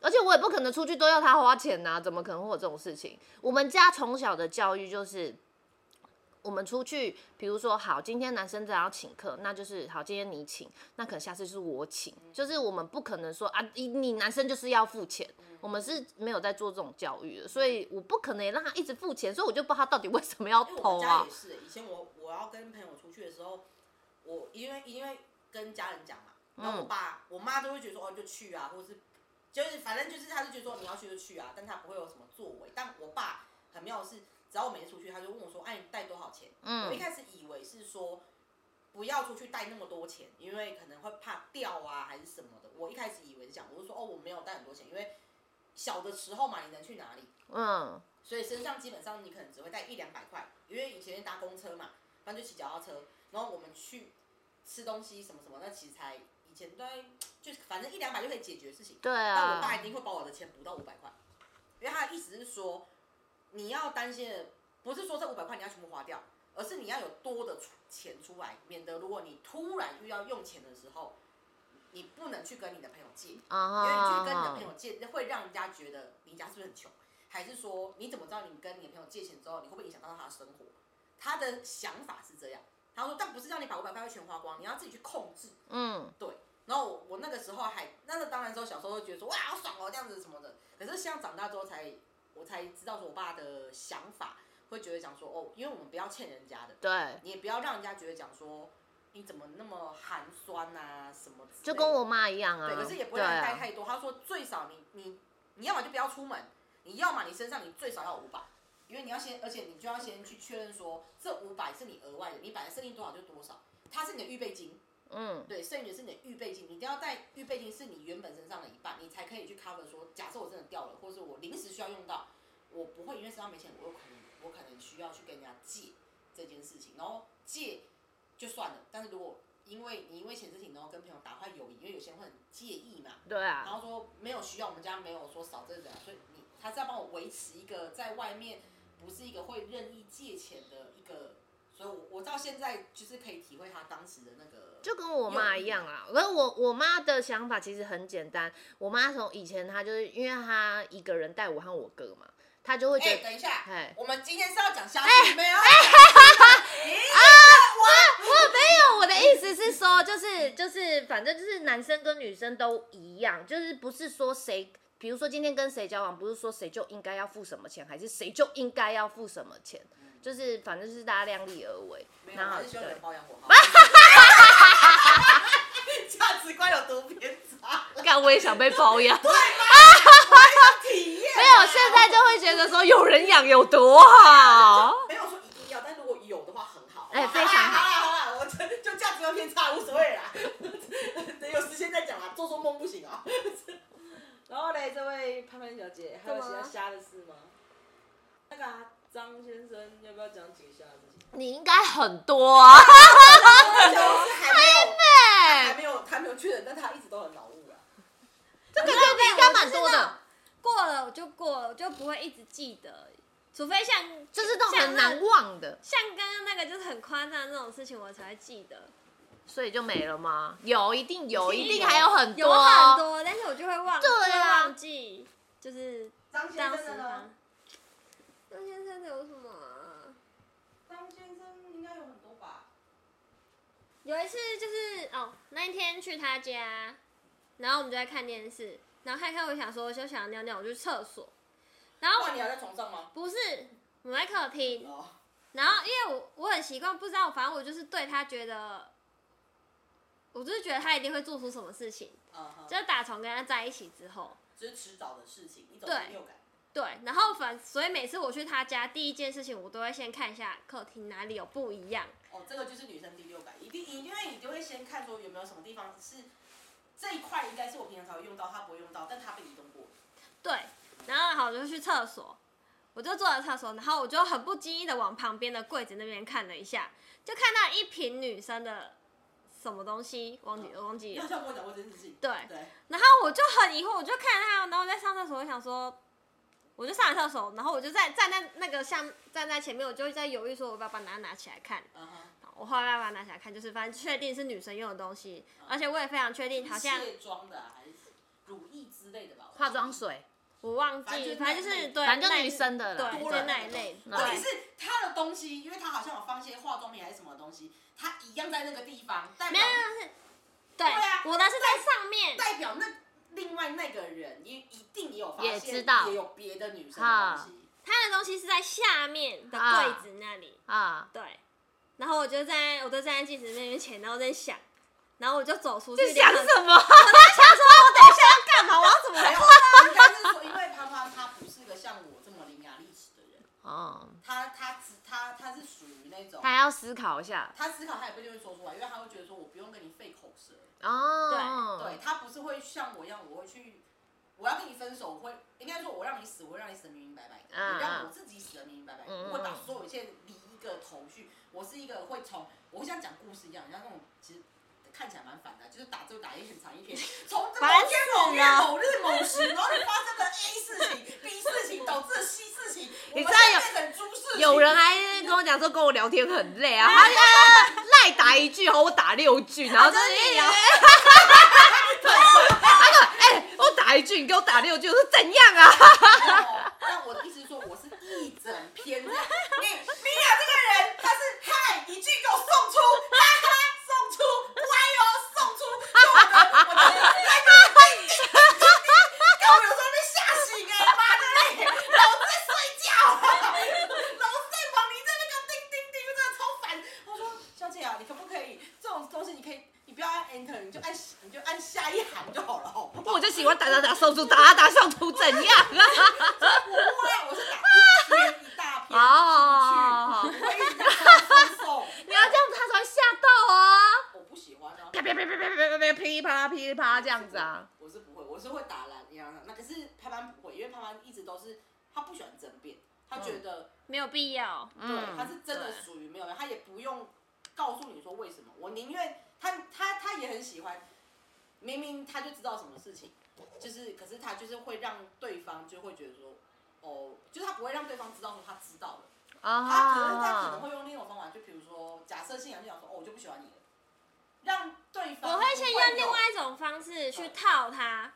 而且我也不可能出去都要他花钱呐，怎么可能会有这种事情？我们家从小的教育就是。我们出去，比如说好，今天男生在要请客，那就是好，今天你请，那可能下次就是我请，就是我们不可能说啊，你你男生就是要付钱，我们是没有在做这种教育的，所以我不可能也让他一直付钱，所以我就不知道他到底为什么要偷啊。也是，以前我我要跟朋友出去的时候，我因为因为跟家人讲嘛，然后我爸我妈都会觉得说哦就去啊，或者是就是反正就是他就觉得说你要去就去啊，但他不会有什么作为，但我爸很妙的是。只要我每次出去，他就问我说：“哎，你带多少钱？”我一开始以为是说不要出去带那么多钱，因为可能会怕掉啊，还是什么的。我一开始以为是这样，我就说：“哦，我没有带很多钱，因为小的时候嘛，你能去哪里？嗯，所以身上基本上你可能只会带一两百块，因为以前搭公车嘛，反正就骑脚踏车，然后我们去吃东西什么什么，那其实才以前都就反正一两百就可以解决事情。对啊，但我爸一定会把我的钱补到五百块，因为他的意思是说。”你要担心的不是说这五百块你要全部花掉，而是你要有多的钱出来，免得如果你突然遇到用钱的时候，你不能去跟你的朋友借，因为你去跟你的朋友借，会让人家觉得你家是不是很穷？还是说你怎么知道你跟你的朋友借钱之后，你会不会影响到他的生活？他的想法是这样，他说，但不是让你把五百块全花光，你要自己去控制。嗯，对。然后我我那个时候还，那个当然之后小时候会觉得说哇好爽哦这样子什么的，可是像长大之后才。我才知道说，我爸的想法会觉得讲说，哦，因为我们不要欠人家的，对，你也不要让人家觉得讲说，你怎么那么寒酸啊什么，就跟我妈一样啊，对，可是也不会带太多。他说最少你你你要么就不要出门，你要么你身上你最少要五百，因为你要先，而且你就要先去确认说，这五百是你额外的，你本来设定多少就多少，它是你的预备金。嗯，对，剩余的是你的预备金，你一定要带预备金，是你原本身上的一半，你才可以去 cover 说，假设我真的掉了，或者是我临时需要用到，我不会因为身上没钱，我有可能我可能需要去跟人家借这件事情，然后借就算了，但是如果因为你因为钱事情，然后跟朋友打坏友谊，因为有些人会很介意嘛，对啊，然后说没有需要，我们家没有说少这个，所以你他是要帮我维持一个在外面不是一个会任意借钱的一个。所以，我我到现在就是可以体会他当时的那个，就跟我妈一样啊。可是我我妈的想法其实很简单。我妈从以前她就是因为她一个人带我和我哥嘛，她就会觉得。等一下，哎，我们今天是要讲虾皮没有？[laughs] 啊，我我没有，我的意思是说，就是就是，反正就是男生跟女生都一样，就是不是说谁，比如说今天跟谁交往，不是说谁就应该要付什么钱，还是谁就应该要付什么钱。就是反正就是大家量力而为，然后对。[laughs] 价值观有多偏差？干我也想被包养。对吗？体验。[laughs] 没有，现在就会觉得说有人养有多好。没有说一定要，但如果有的话很好。哎，非常好。好啦好啦，我就价值观偏差无所谓啦。等 [laughs] 有时间再讲啦，做做梦不行啊。然后嘞，这位潘潘小姐，还有其他瞎的事吗？那个。张先生，要不要讲几下事情？你应该很多啊，还没有，还没有，还没有确认，但他一直都很脑雾啊。这个应该蛮多的，过了我就过了，我就不会一直记得，除非像就是都很难忘的，像刚刚那个就是很夸张那种事情，我才会记得。所以就没了吗？有，一定有，一定还有很多，有很多，但是我就会忘，对啊，忘记，就是张先生呢？张先生有什么？张先生应该有很多吧。有一次就是哦，那一天去他家，然后我们就在看电视，然后看看我想说就想尿尿，我去厕所。然后你还在床上吗？不是，我在客厅。然后因为我我很习惯，不知道，反正我就是对他觉得，我就是觉得他一定会做出什么事情。就是打从跟他在一起之后，这是迟早的事情，一种第六感。对，然后反所以每次我去他家，第一件事情我都会先看一下客厅哪里有不一样。哦，这个就是女生第六感，一定因为你就会先看说有没有什么地方是这一块应该是我平常才会用到，他不会用到，但他被移动过。对，然后好，我就去厕所，我就坐在厕所，然后我就很不经意的往旁边的柜子那边看了一下，就看到一瓶女生的什么东西，忘记忘记你好像跟我讲过这件事情。对，对。然后我就很疑惑，我就看他，然后我在上厕所，我想说，我就上了厕所，然后我就在站在那个像站在前面，我就在犹豫说，我要把它拿起来看。我后来把它拿起来看，就是反正确定是女生用的东西，而且我也非常确定，好像卸妆的还是乳液之类的吧？化妆水，我忘记，反正就是对，反正就女生的了，对，就那一类。问题是他的东西，因为他好像有放些化妆品还是什么东西，他一样在那个地方，没有是，对啊，我的是在上面，代表那另外那个人也一定也有发现，也知道也有别的女生的东西，他的东西是在下面的柜子那里啊，对。然后我就在，我就站在镜子那边前，然后在想，然后我就走出去。想什么？我在想说，我等一下要干嘛？我要怎么做？应该是说，因为潘潘他不是个像我这么伶牙俐齿的人。哦。他他只他他是属于那种。他要思考一下。他思考，他也不一定会说出来，因为他会觉得说我不用跟你费口舌。哦。对，对他不是会像我一样，我会去，我要跟你分手，我会应该说，我让你死，我会让你死的明明白白的，你让我自己死的明明白白，我会把所有一切理一个头绪。我是一个会从，我会像讲故事一样，像那种其实看起来蛮烦的，就是打就打一很长一篇，[laughs] 从某天某月某日某时，然后你发生了 A 事情、B 事情，导致了 C 事情，你知道有有人还跟我讲说跟我聊天很累啊，[laughs] 他赖打一句后我打六句，然后就是，哈他说哎我打一句你给我打六句，我说怎样啊？那我的意思是说我是一整篇，你米娅这个人他是。嗨，一句给我送出，哈哈，送出，乖哦，送出，我的，我的，来个叮叮叮叮叮，我有时候被吓醒哎，妈的，老子在睡觉，老子在忙，你在那个叮叮叮，真的超烦。我说，小姐啊，你可不可以这种东西，你可以，你不要按 enter，你就按，你就按下一行就好了，好不好？我就喜欢打打打，送出，打打打，送出，怎样啊？我不会，我是打一篇一大篇出去，不喜欢啊。啪啪啪啪啪啪啪噼里啪啦噼里啪啦这样子啊！我是不会，我是会打蓝一样的。那可是潘潘不会，因为潘潘一直都是他不喜欢争辩，他觉得没有必要。对，他是真的属于没有，他也不用告诉你说为什么。我宁愿他他他也很喜欢，明明他就知道什么事情，就是可是他就是会让对方就会觉得说，哦，就是他不会让对方知道说他知道了。啊。他可能他可能会用另一种方法，就比如说假设信仰就讲说，哦，我就不喜欢你了。让对方，我会先用另外一种方式去套他。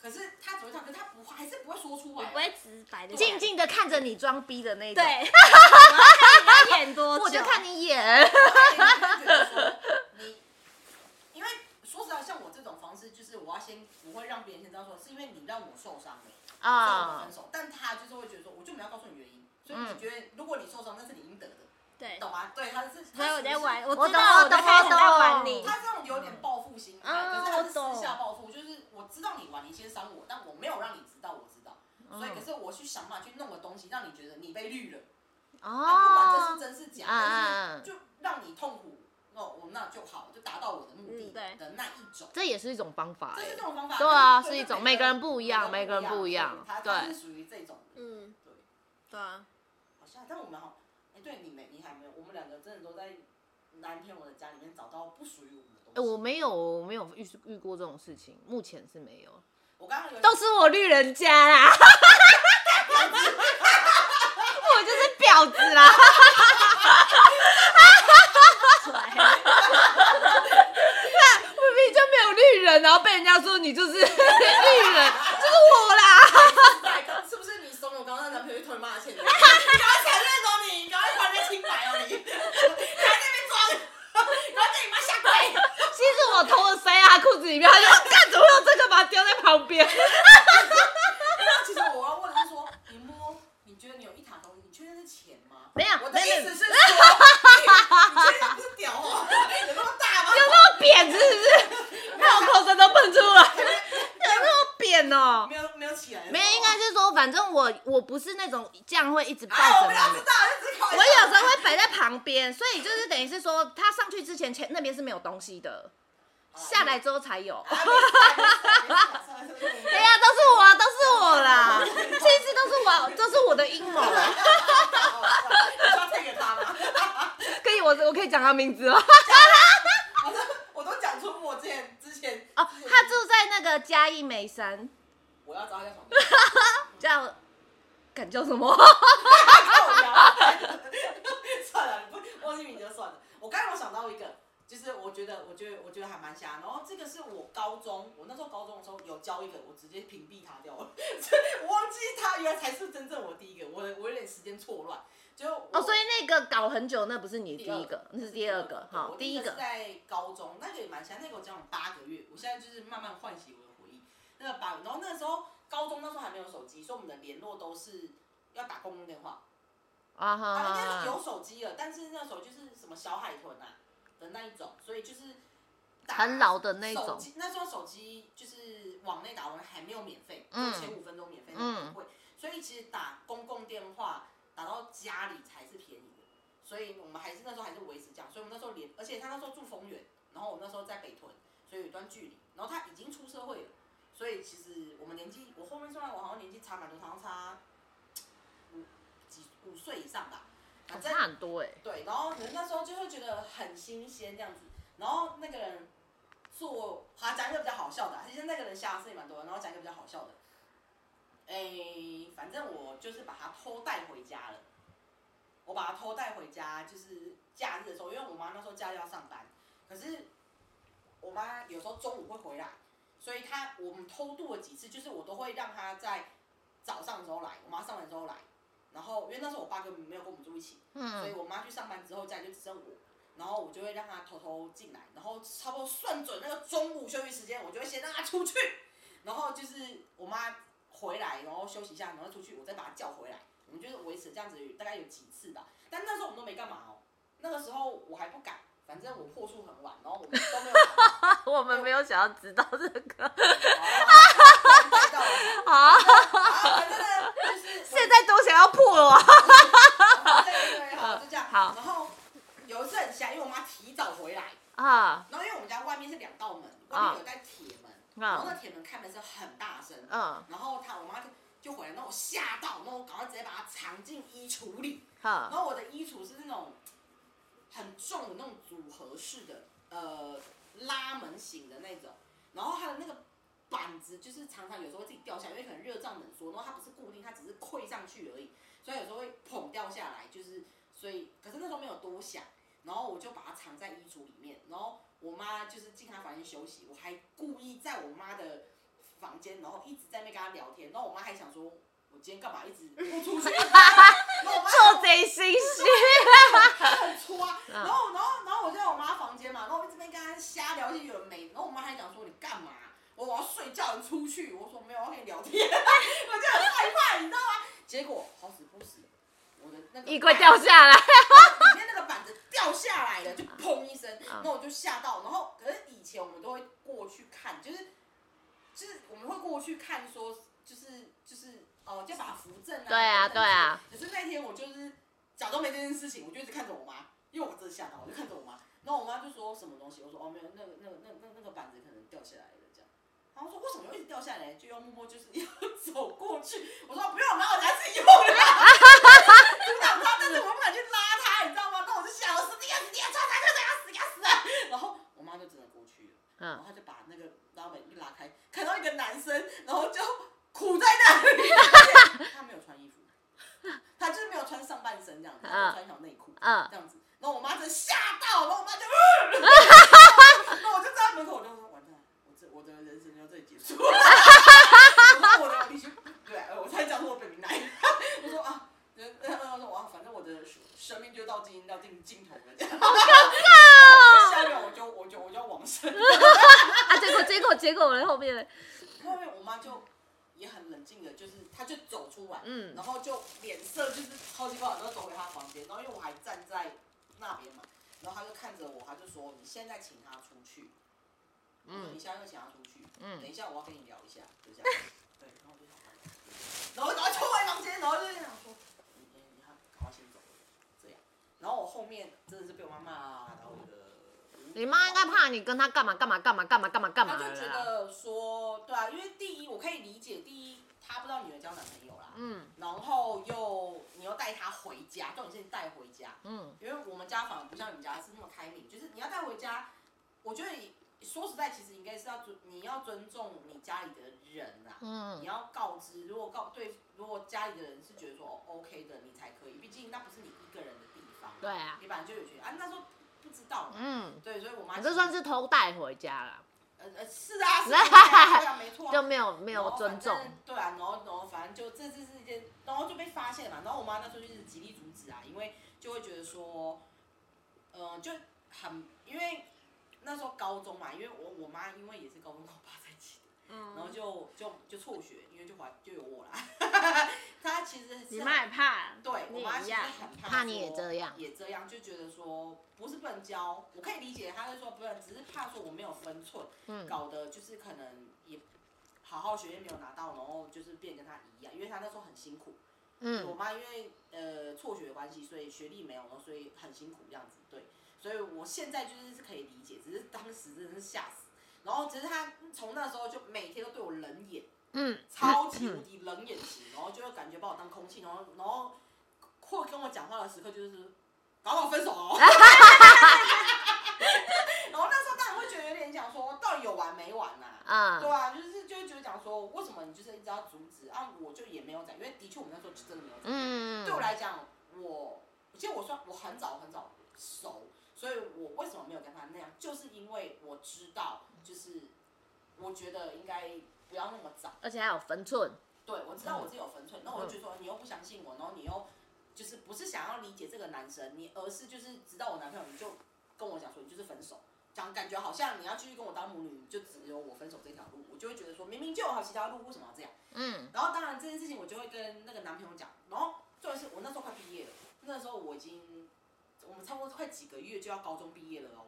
可是他只会套，可是他不还是不会说出来，不会直白的，静静的看着你装逼的那种。对，[laughs] 我 [laughs] 看你演多久，我就看你演。你，因为说实在，像我这种方式，就是我要先不会让别人先知道说，是因为你让我受伤了，啊，分手。但他就是会觉得说，我就没有告诉你原因，所以你觉得如果你受伤，那是你应得的。对，懂吗？对，他是，他有在玩，我知道我在玩你。他这种有点报复心态，可是他是私下报复，就是我知道你玩，你先伤我，但我没有让你知道，我知道，所以可是我去想办法去弄个东西，让你觉得你被绿了。哦。不管这是真是假，但是就让你痛苦，哦，我那就好，就达到我的目的的那一种。这也是一种方法，这是这种方法。对啊，是一种，每个人不一样，每个人不一样。对，是属于这种。嗯，对，对啊。好像，但我们好。哎对你没，你还没有，我们两个真的都在南天我的家里面找到不属于我们的东西。我没有，我没有遇遇过这种事情，目前是没有。我刚刚都是我绿人家啦，[laughs] 我就是婊子啦，那明明就没有绿人，然后被人家说你就是 [laughs] 绿人，就是我啦。是不是你怂？我刚刚那男朋友一推骂起你，你赶快承认哦，你赶快还清白哦，你还在那边装，然后叫你妈下跪。其实我偷了塞啊裤子里面，他就干，怎么有这个，把它丢在旁边。其实我要问的是说，你摸，你觉得你有一塔东西，你确定是钱吗？没有，我的意思是说，你确定不是屌哦？[laughs] 有那么大吗？有那么扁，是不是？[laughs] 看我口水都喷出来，[laughs] 有那么扁哦？没有，没有起来。没有，应该是说，反正我我不是那种这样会一直抱着我知道，我有时候会摆在旁边，所以就是等于是说，他上去之前前那边是没有东西的。下来之后才有。对呀，都是我，都是我啦，其实都是我，都是我的阴谋。要推给他吗？可以，我我可以讲他名字吗？我都我都讲出我之前之前哦，他住在那个嘉义美山。我要找他 [laughs] 叫什么？叫，敢叫什么？[laughs] [laughs] 算了，不忘记名就算了。我刚刚我想到一个，就是我觉得，我觉得，我觉得还蛮瞎。然后这个是我高中，我那时候高中的时候有教一个，我直接屏蔽他掉了。我忘记他原来才是真正我第一个，我我有点时间错乱。就哦，所以那个搞很久，那不是你第一个，那是第二个。好，第一个在高中，那个也蛮瞎。那个我教了八个月，我现在就是慢慢唤醒我的回忆。那个八，然后那时候高中那时候还没有手机，所以我们的联络都是要打公用电话。啊哈，应该是有手机了，但是那时候就是什么小海豚啊的那一种，所以就是很老的那种。那时候手机就是往内打完还没有免费，就前五分钟免费那么贵，所以其实打公共电话打到家里才是便宜的，所以我们还是那时候还是维持这样，所以我们那时候连，而且他那时候住丰原，然后我那时候在北屯，所以有一段距离，然后他已经出社会了，所以其实我们年纪，我后面算来我好像年纪差蛮多，好像差。五岁以上吧，反正很多哎。对，然后可能那时候就会觉得很新鲜这样子，然后那个人做，他讲一个比较好笑的，其实那个人瞎事也蛮多的，然后讲一个比较好笑的，哎，反正我就是把他偷带回家了，我把他偷带回家，就是假日的时候，因为我妈那时候假日要上班，可是我妈有时候中午会回来，所以她我们偷渡了几次，就是我都会让她在早上的时候来，我妈上班之后来。然后，因为那时候我爸根本没有跟我们住一起，嗯所以我妈去上班之后，家里就只剩我。然后我就会让他偷偷进来，然后差不多算准那个中午休息时间，我就会先让他出去。然后就是我妈回来，然后休息一下，然后出去，我再把他叫回来。我们就是维持这样子，大概有几次吧。但那时候我们都没干嘛哦。那个时候我还不敢，反正我破处很晚，然后我们都没有。[laughs] 我们没有想要知道这个。[laughs] 啊，在都想要破了。对对，好，就这样。好，然后有一次很瞎，因为我妈提早回来啊，然后因为我们家外面是两道门，外面有带铁门，然后那铁门开门是很大声，嗯，然后她我妈就就回来，那我吓到，那我赶快直接把它藏进衣橱里。然后我的衣橱是那种很重的那种组合式的，呃，拉门型的那种，然后它的那个。板子就是常常有时候会自己掉下来，因为可能热胀冷缩，然后它不是固定，它只是溃上去而已，所以有时候会砰掉下来，就是所以，可是那时候没有多想，然后我就把它藏在衣橱里面，然后我妈就是进她房间休息，我还故意在我妈的房间，然后一直在那跟她聊天，然后我妈还想说，我今天干嘛一直不出去？做贼心虚，很粗啊，然后然后然后我就在我妈房间嘛，然后我一直在跟她瞎聊一些有的没，然后我妈还讲说你干嘛？我我要睡觉，你出去。我说没有，我要跟你聊天。[laughs] 我就很害怕，你知道吗？结果好死不死，我的那个衣柜掉下来，里面那个板子掉下来了，就砰一声，那我就吓到。然后，可是以前我们都会过去看，就是就是我们会过去看，说就是就是哦，就把扶正啊。对啊，对啊。可是那天我就是假装没这件事情，我就一直看着我妈，因为我真的吓到，我就看着我妈。然后我妈就说什么东西，我说哦没有，那个那个那那那个板子可能掉下来。然后说为什么又一直掉下来，就要默默就是 [laughs] 要走过去。我说不用，然后我自己用了，[laughs] 阻挡他，但是我不敢去拉他，你知道吗？那我就想，死定了，死定了，抓他，就这样死要死啊！然后我妈就只能过去了，然后他就把那个拉门一拉开，看到一个男生，然后就苦在那里。他没有穿衣服，他就是没有穿上半身这样子，他穿一条内裤，嗯这样子。然后我妈就吓到，然后我妈就，[laughs] 那我就在门口，我就说。我的人生就这里结束。我的必须对，我才讲出我本名来。我说啊，人，我说哇，反正我的生命就到尽到尽尽头了。好尴尬 [laughs] 下面我就我就我就要往生。[laughs] 啊，结果结果结果呢？后面，后面我妈就也很冷静的，就是她就走出来，嗯，然后就脸色就是超级不好，然后走回她房间，然后因为我还站在那边嘛，然后她就看着我，她就说：“你现在请他出去。”嗯，你现在请他出去。嗯，等一下我要跟你聊一下，就这样。对，然后我就想，然后赶快冲回房间，然后就想说，你你你看，赶快先走，这样。然后我后面真的是被我妈骂到一个无你妈应该怕你跟他干嘛干嘛干嘛干嘛干嘛干嘛他就觉得说，对啊，因为第一我可以理解，第一他不知道女儿交男朋友啦，嗯，然后又你又带他回家，重点是你带回家，嗯，因为我们家反而不像你们家是那么开明，就是你要带回家，我觉得说实在，其实应该是要尊，你要尊重你家里的人呐，嗯，你要告知，如果告对，如果家里的人是觉得说 OK 的，你才可以，毕竟那不是你一个人的地方，对啊，你本来就有权啊，那时候不知道，嗯，对，所以我妈这算是偷带回家了，呃呃，是啊，是啊，没错，[laughs] 就没有没有尊重，对啊，然后然后反正就这次是一件，然后就被发现嘛，然后我妈那时候就是极力阻止啊，因为就会觉得说，嗯，就很因为。那时候高中嘛，因为我我妈因为也是高中跟我爸在一起的，然后就就就辍学，因为就怀就有我啦。[laughs] 她其实你妈也怕，对我妈其实很怕，怕你也这样，也这样，就觉得说不是不能教，我可以理解，她是说不能，只是怕说我没有分寸，嗯搞得就是可能也好好学业没有拿到，然后就是变跟她一样，因为她那时候很辛苦。嗯，我妈因为呃辍学的关系，所以学历没有，了所以很辛苦这样子，对。所以我现在就是是可以理解，只是当时真的是吓死。然后只是他从那时候就每天都对我冷眼，嗯，超级无敌冷眼型，然后就会感觉把我当空气，然后然后或跟我讲话的时刻就是搞我分手哦。[laughs] 然后那时候当然会觉得有点讲说，到底有完没完呐？啊，对啊，就是就会觉得讲说，为什么你就是一直要阻止啊？我就也没有讲，因为的确我们那时候就真的没有讲。嗯对我来讲，我其实我算我很早很早熟。所以我为什么没有跟他那样？就是因为我知道，就是我觉得应该不要那么早，而且还有分寸。对，我知道我自己有分寸，那我就觉得说你又不相信我，然后你又就是不是想要理解这个男生，你而是就是知道我男朋友，你就跟我讲说你就是分手，讲感觉好像你要继续跟我当母女，就只有我分手这条路，我就会觉得说明明就有好其他路，为什么要这样？嗯。然后当然这件事情我就会跟那个男朋友讲，然后重要是我那时候快毕业了，那时候我已经。我们差不多快几个月就要高中毕业了哦，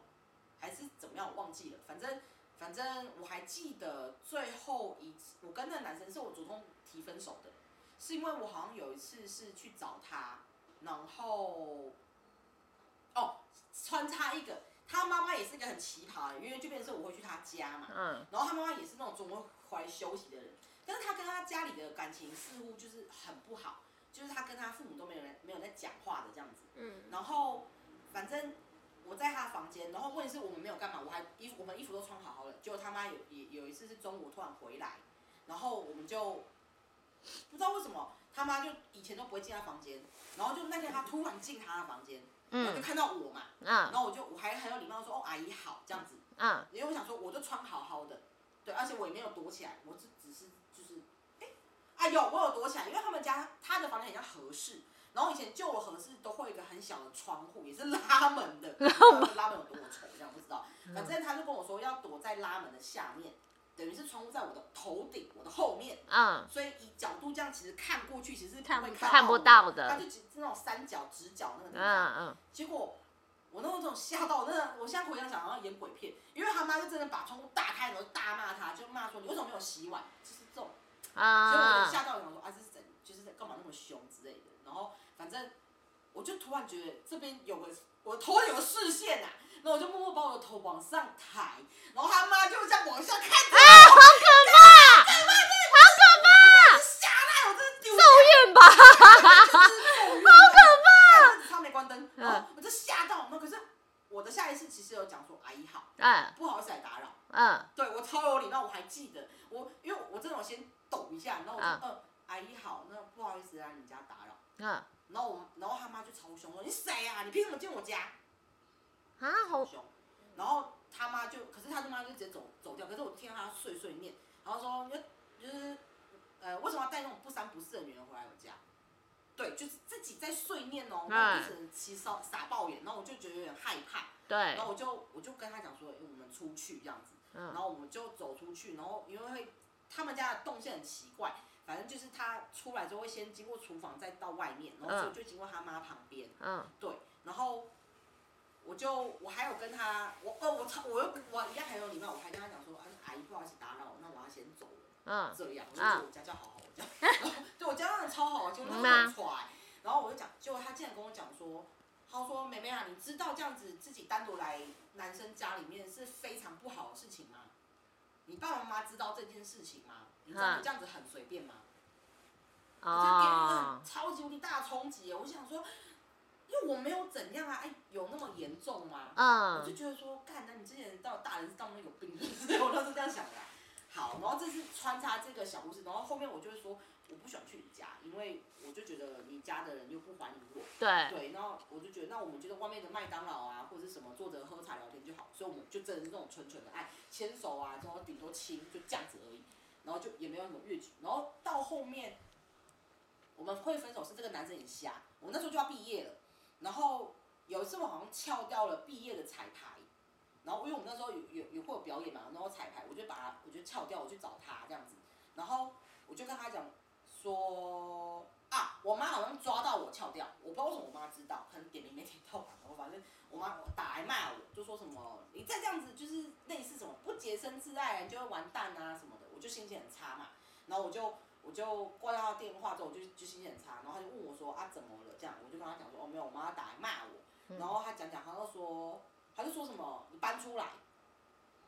还是怎么样？我忘记了。反正反正我还记得最后一次，我跟那个男生是我主动提分手的，是因为我好像有一次是去找他，然后哦穿插一个，他妈妈也是一个很奇葩的，因为就变成我会去他家嘛，嗯，然后他妈妈也是那种总会回来休息的人，但是他跟他家里的感情似乎就是很不好。就是他跟他父母都没有人没有在讲话的这样子，嗯，然后反正我在他房间，然后问题是我们没有干嘛，我还衣服我们衣服都穿好好的，结果他妈有也有一次是中午突然回来，然后我们就不知道为什么他妈就以前都不会进他房间，然后就那天他突然进他的房间，嗯，就看到我嘛，嗯，然后我就我还很有礼貌说哦阿姨好这样子，嗯，因为我想说我就穿好好的，对，而且我也没有躲起来，我只只是。哎有，我有躲起来，因为他们家他的房间很像合适，然后以前旧的合适都会有一个很小的窗户，也是拉门的，拉门有多丑这样不知道，反正他就跟我说要躲在拉门的下面，等于是窗户在我的头顶，我的后面，嗯，所以以角度这样其实看过去其实是看看不到的，他就只是那种三角直角那个地方，嗯嗯，结果我那种吓到，真的，我现在回想想好像演鬼片，因为他妈就真的把窗户打开，然后大骂他，就骂说你为什么没有洗碗，就是这种。所以我就吓到，想说啊，这是怎，就是在干嘛那么凶之类的。然后反正我就突然觉得这边有个，我头有个视线呐，然后我就默默把我的头往上抬，然后他妈就这样往下看。啊，好可怕！好可怕！吓到我，真的咒怨吧！好可怕！他没关灯，我就吓到。那可是我的下一次其实有讲说阿姨好，哎，不好意思来打扰。嗯，对我超有礼貌，我还记得我，因为我真的我先。抖一下，然后我说：“呃，阿姨好，那不好意思来你家打扰。”嗯，然后我，然后他妈就超凶说：“你谁啊？你凭什么进我家？”啊，好凶！然后他妈就，可是他他妈就直接走走掉。可是我听到他碎碎念，然后说：“就就是，呃，为什么要带那种不三不四的女人回来我家？”对，就是自己在碎念哦，然后就是其实撒爆眼，然后我就觉得有点害怕。对，然后我就我就跟他讲说：“我们出去这样子。”嗯，然后我们就走出去，然后因为会。他们家的动线很奇怪，反正就是他出来之后会先经过厨房，再到外面，然后就就经过他妈旁边。嗯，对，然后我就我还有跟他，我哦我操我又我一样很有礼貌，我还跟他讲说，阿姨不好意思打扰，那我要先走了。嗯，这样，我就我家教好 [laughs] 好，我家，对我家真的超好，就那么帅。然后我就讲，结果他竟然跟我讲说，他说：“妹妹啊，你知道这样子自己单独来男生家里面是非常不好的事情吗？你爸爸妈妈知道这件事情吗？你知道你这样子很随便吗？”啊，给人超级无敌大冲击。我想说，因为我没有怎样啊，哎，有那么严重吗？嗯，我就觉得说，干，那你之前到大人是当中有病，[laughs] 我都是这样想的。好，然后这是穿插这个小故事，然后后面我就会说。我不喜欢去你家，因为我就觉得你家的人又不欢迎我。对。对，然后我就觉得，那我们就在外面的麦当劳啊，或者是什么，坐着喝茶聊天就好。所以我们就真的是那种纯纯的爱，牵手啊，然后顶多亲，就这样子而已。然后就也没有什么越矩。然后到后面，我们会分手是这个男生很瞎。我那时候就要毕业了，然后有一次我好像翘掉了毕业的彩排，然后因为我们那时候有有有会有表演嘛，然后彩排，我就把他，我就翘掉，我去找他这样子，然后我就跟他讲。说啊，我妈好像抓到我翘掉，我不知道为什么我妈知道，可能点名没点到吧。我反正我妈打来骂我，就说什么你再这样子就是类似什么不洁身自爱，你就会完蛋啊什么的。我就心情很差嘛，然后我就我就挂掉他电话之后，我就就心情很差，然后他就问我说啊怎么了？这样我就跟他讲说哦没有，我妈打来骂我，然后他讲讲，他就说他就说什么你搬出来，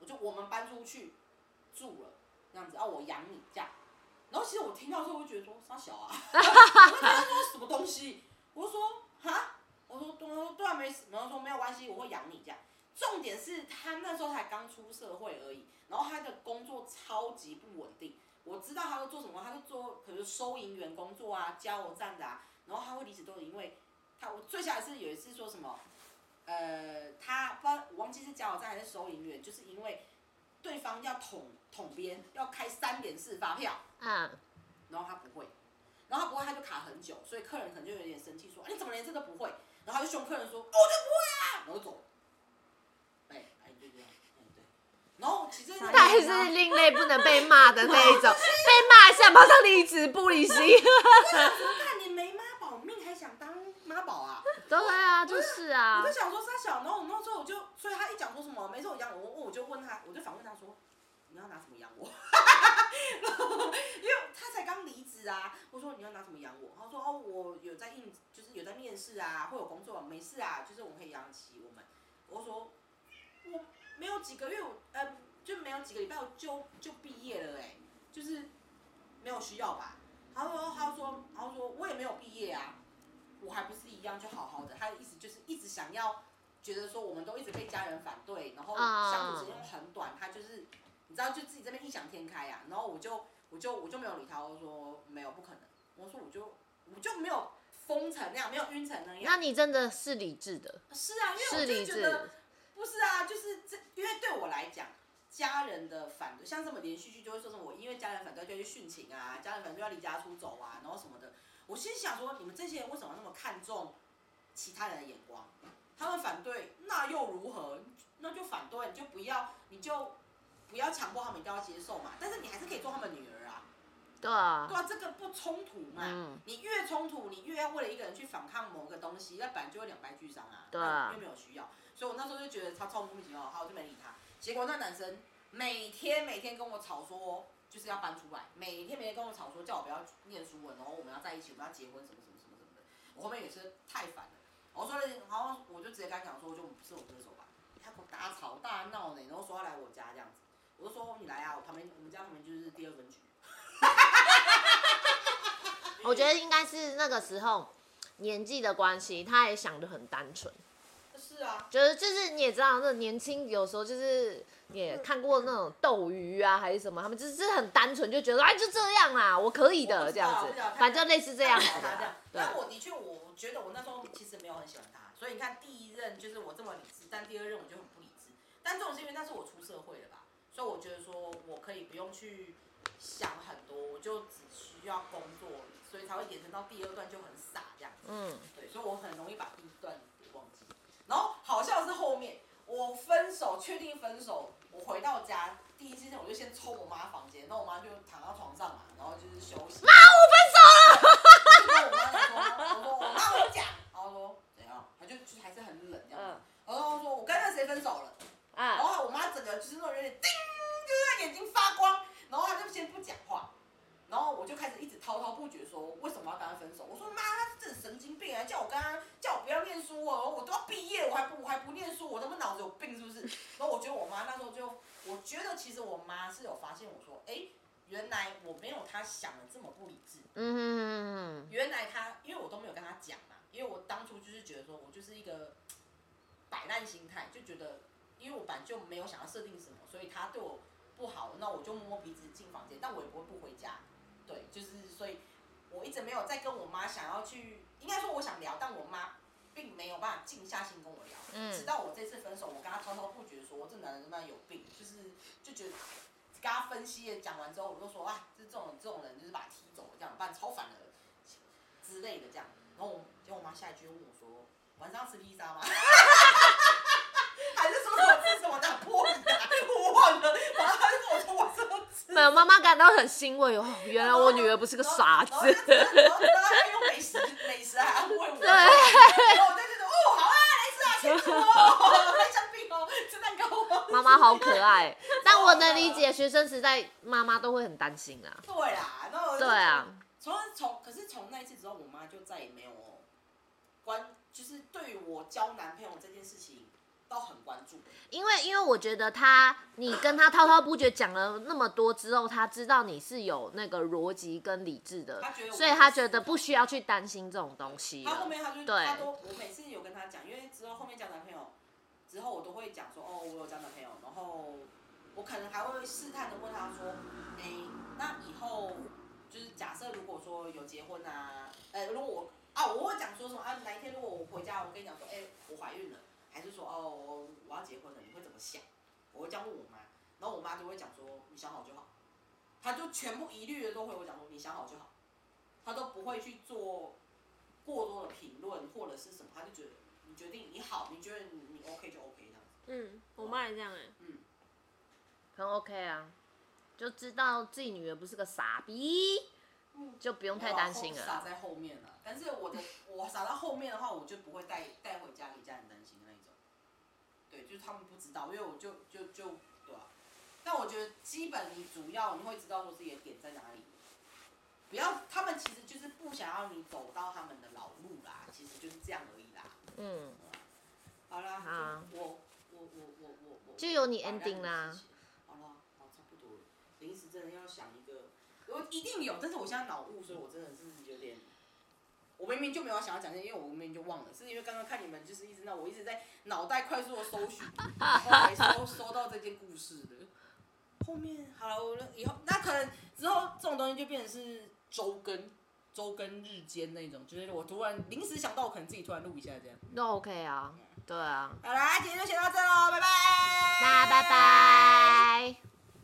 我就我们搬出去住了，这样子啊我养你这样。然后其实我听到之后，我就觉得说傻小啊，[laughs] 我就他说什么东西，我就说哈，我说对啊，对啊，没事，然后说没有关系，我会养你这样。重点是他那时候才刚出社会而已，然后他的工作超级不稳定。我知道他会做什么，他就做可能收银员工作啊，加油站的啊。然后他会离职都是因为他，我最下一次有一次说什么，呃，他不知道我忘记是加油站还是收银员，就是因为。对方要捅捅边，要开三点四发票，嗯，然后他不会，然后他不会他就卡很久，所以客人可能就有点生气，说，你怎么连这个不会？然后他就凶客人说，我就不会啊，然后走，哎哎就这样，嗯对，然后其实是另类不能被骂的那一种，[laughs] 被骂一下马上离职不理性。看你没妈保命还想当妈宝啊？对啊，就是啊。我就想说他小，然后我那时候我就，所以他一讲说什么，没事我养我，我我就问他，我就反问他说，你要拿什么养我？[laughs] 因为他才刚离职啊，我说你要拿什么养我？他说哦，我有在应，就是有在面试啊，会有工作，没事啊，就是我们可以养起我们。我说我没有几个月，呃，就没有几个礼拜我就就毕业了哎，就是没有需要吧？他说他说他说我也没有毕业啊。我还不是样就好好的，他的意思就是一直想要觉得说我们都一直被家人反对，然后相处时间很短，他就是你知道就自己这边异想天开呀，然后我就我就我就没有理他，我说没有不可能，我说我就我就没有疯成那样，没有晕成那样。那你真的是理智的？是啊，因为我就觉得不是啊，就是这因为对我来讲，家人的反对，像这么连续剧就会说什么我因为家人反对就要去殉情啊，家人反对要离家出走啊，然后什么的。我心想说，你们这些人为什么那么看重其他人的眼光？他们反对，那又如何？那就反对，你就不要，你就不要强迫他们一定要接受嘛。但是你还是可以做他们女儿啊。对啊。对啊，这个不冲突嘛。嗯。你越冲突，你越要为了一个人去反抗某个东西，那本来就会两败俱伤啊。对啊。又没有需要，所以我那时候就觉得他超莫名其妙，好，我就没理他。结果那男生每天每天跟我吵说。就是要搬出来，每天每天跟我吵说叫我不要念书了，然后我们要在一起，我们要结婚什么什么什么什么的。我后面也是太烦了，我说了，然后我就直接跟他讲说，我就不是我歌手吧。他跟我大吵大闹呢，然后说要来我家这样子。我就说你来啊，我旁边我们家旁边就是第二分局。我觉得应该是那个时候年纪的关系，他也想的很单纯。是啊。就是就是你也知道，那年轻有时候就是。也看过那种斗鱼啊，还是什么，他们就是很单纯，就觉得哎就这样啦，我可以的这样子，反正类似这样子的。但我的确，我觉得我那时候其实没有很喜欢他，所以你看第一任就是我这么理智，但第二任我就很不理智。但这种是因为那是我出社会了吧，所以我觉得说我可以不用去想很多，我就只需要工作，所以才会衍生到第二段就很傻这样子。嗯，对，所以我很容易把第一段给忘记。然后好像是后面我分手，确定分手。我回到家第一件事，我先冲我妈房间，那我妈就躺到床上嘛，然后就是休息。妈，我分手了。我妈说，我说我妈我讲，然后说怎样，她就就还是很冷这样。然后说我跟那谁分手了。啊。然后我妈整个就是那种有点叮，就是眼睛发光，然后她就先不讲话，然后我就开始一直滔滔不绝说为什么要跟他分手。我说妈，他是神经病啊，叫我跟他叫我不要念书哦，我都要毕业，我还不我还不念书，我他妈脑子有病是不是？然后我觉得我妈那时候就，我觉得其实我妈是有发现我说，哎，原来我没有她想的这么不理智。嗯。原来她，因为我都没有跟她讲嘛，因为我当初就是觉得说我就是一个摆烂心态，就觉得，因为我本来就没有想要设定什么，所以她对我不好，那我就摸摸鼻子进房间，但我也不会不回家。对，就是所以，我一直没有再跟我妈想要去，应该说我想聊，但我妈并没有办法静下心跟我聊。嗯。直到我这次分手，我跟他滔滔不绝说，这男人他妈有病，就是就觉得跟他分析讲完之后，我就说啊，这这种这种人就是把他踢走，这样办超反的之类的这样。然后结果我妈下一句问我说，晚上吃披萨吗？[laughs] 还是说什么吃什么的破的？我忘了。然后她就跟我说，我说。[laughs] 没有，妈妈感到很欣慰哦，原来我女儿不是个傻子。然后她用美食美食来安慰我。对。然后我在哦，好啊，来吃啊，辛苦哦，开香槟哦，吃蛋糕。妈妈好可爱，但我能理解学生时代妈妈都会很担心啊。对啦，那对啊。从从可是从那一次之后，我妈就再也没有关，就是对于我交男朋友这件事情。都很关注，因为因为我觉得他，你跟他滔滔不绝讲了那么多之后，他知道你是有那个逻辑跟理智的，所以他觉得不需要去担心这种东西。他后面他就他都我每次有跟他讲，因为之后后面交男朋友之后，我都会讲说哦，我有交男朋友，然后我可能还会试探的问他说，哎，那以后就是假设如果说有结婚啊，呃，如果我啊，我会讲说什么啊，哪一天如果我回家，我跟你讲说，哎，我怀孕了。还是说哦，我我要结婚了，你会怎么想？我会这样问我妈，然后我妈就会讲说，你想好就好。她就全部一律的都会我讲说，你想好就好。她都不会去做过多的评论或者是什么，她就觉得你决定你好，你觉得你你 OK 就 OK 这样子。嗯，我妈也这样哎。嗯，很 OK 啊，就知道自己女儿不是个傻逼，就不用太担心了。傻在后面了，但是我的我傻到后面的话，我就不会带带回家给家人担心。对，就是他们不知道，因为我就就就对啊。但我觉得基本你主要你会知道说自己的点在哪里，不要他们其实就是不想要你走到他们的老路啦，其实就是这样而已啦。嗯。好啦，好。我我我我我我。就有你 ending 啦。好了，好差不多了。临时真的要想一个，我一定有，但是我现在脑雾，所以我真的是有点。我明明就没有想要讲这些，因为我明明就忘了，是因为刚刚看你们就是一直那，我一直在脑袋快速的搜寻，然后才搜搜到这件故事的。后面好了，我以后那可能之后这种东西就变成是周更、周更日间那种，就是我突然临时想到，我可能自己突然录一下这样。那 OK 啊，对啊。好啦，今天就先到这喽，拜拜。那拜拜。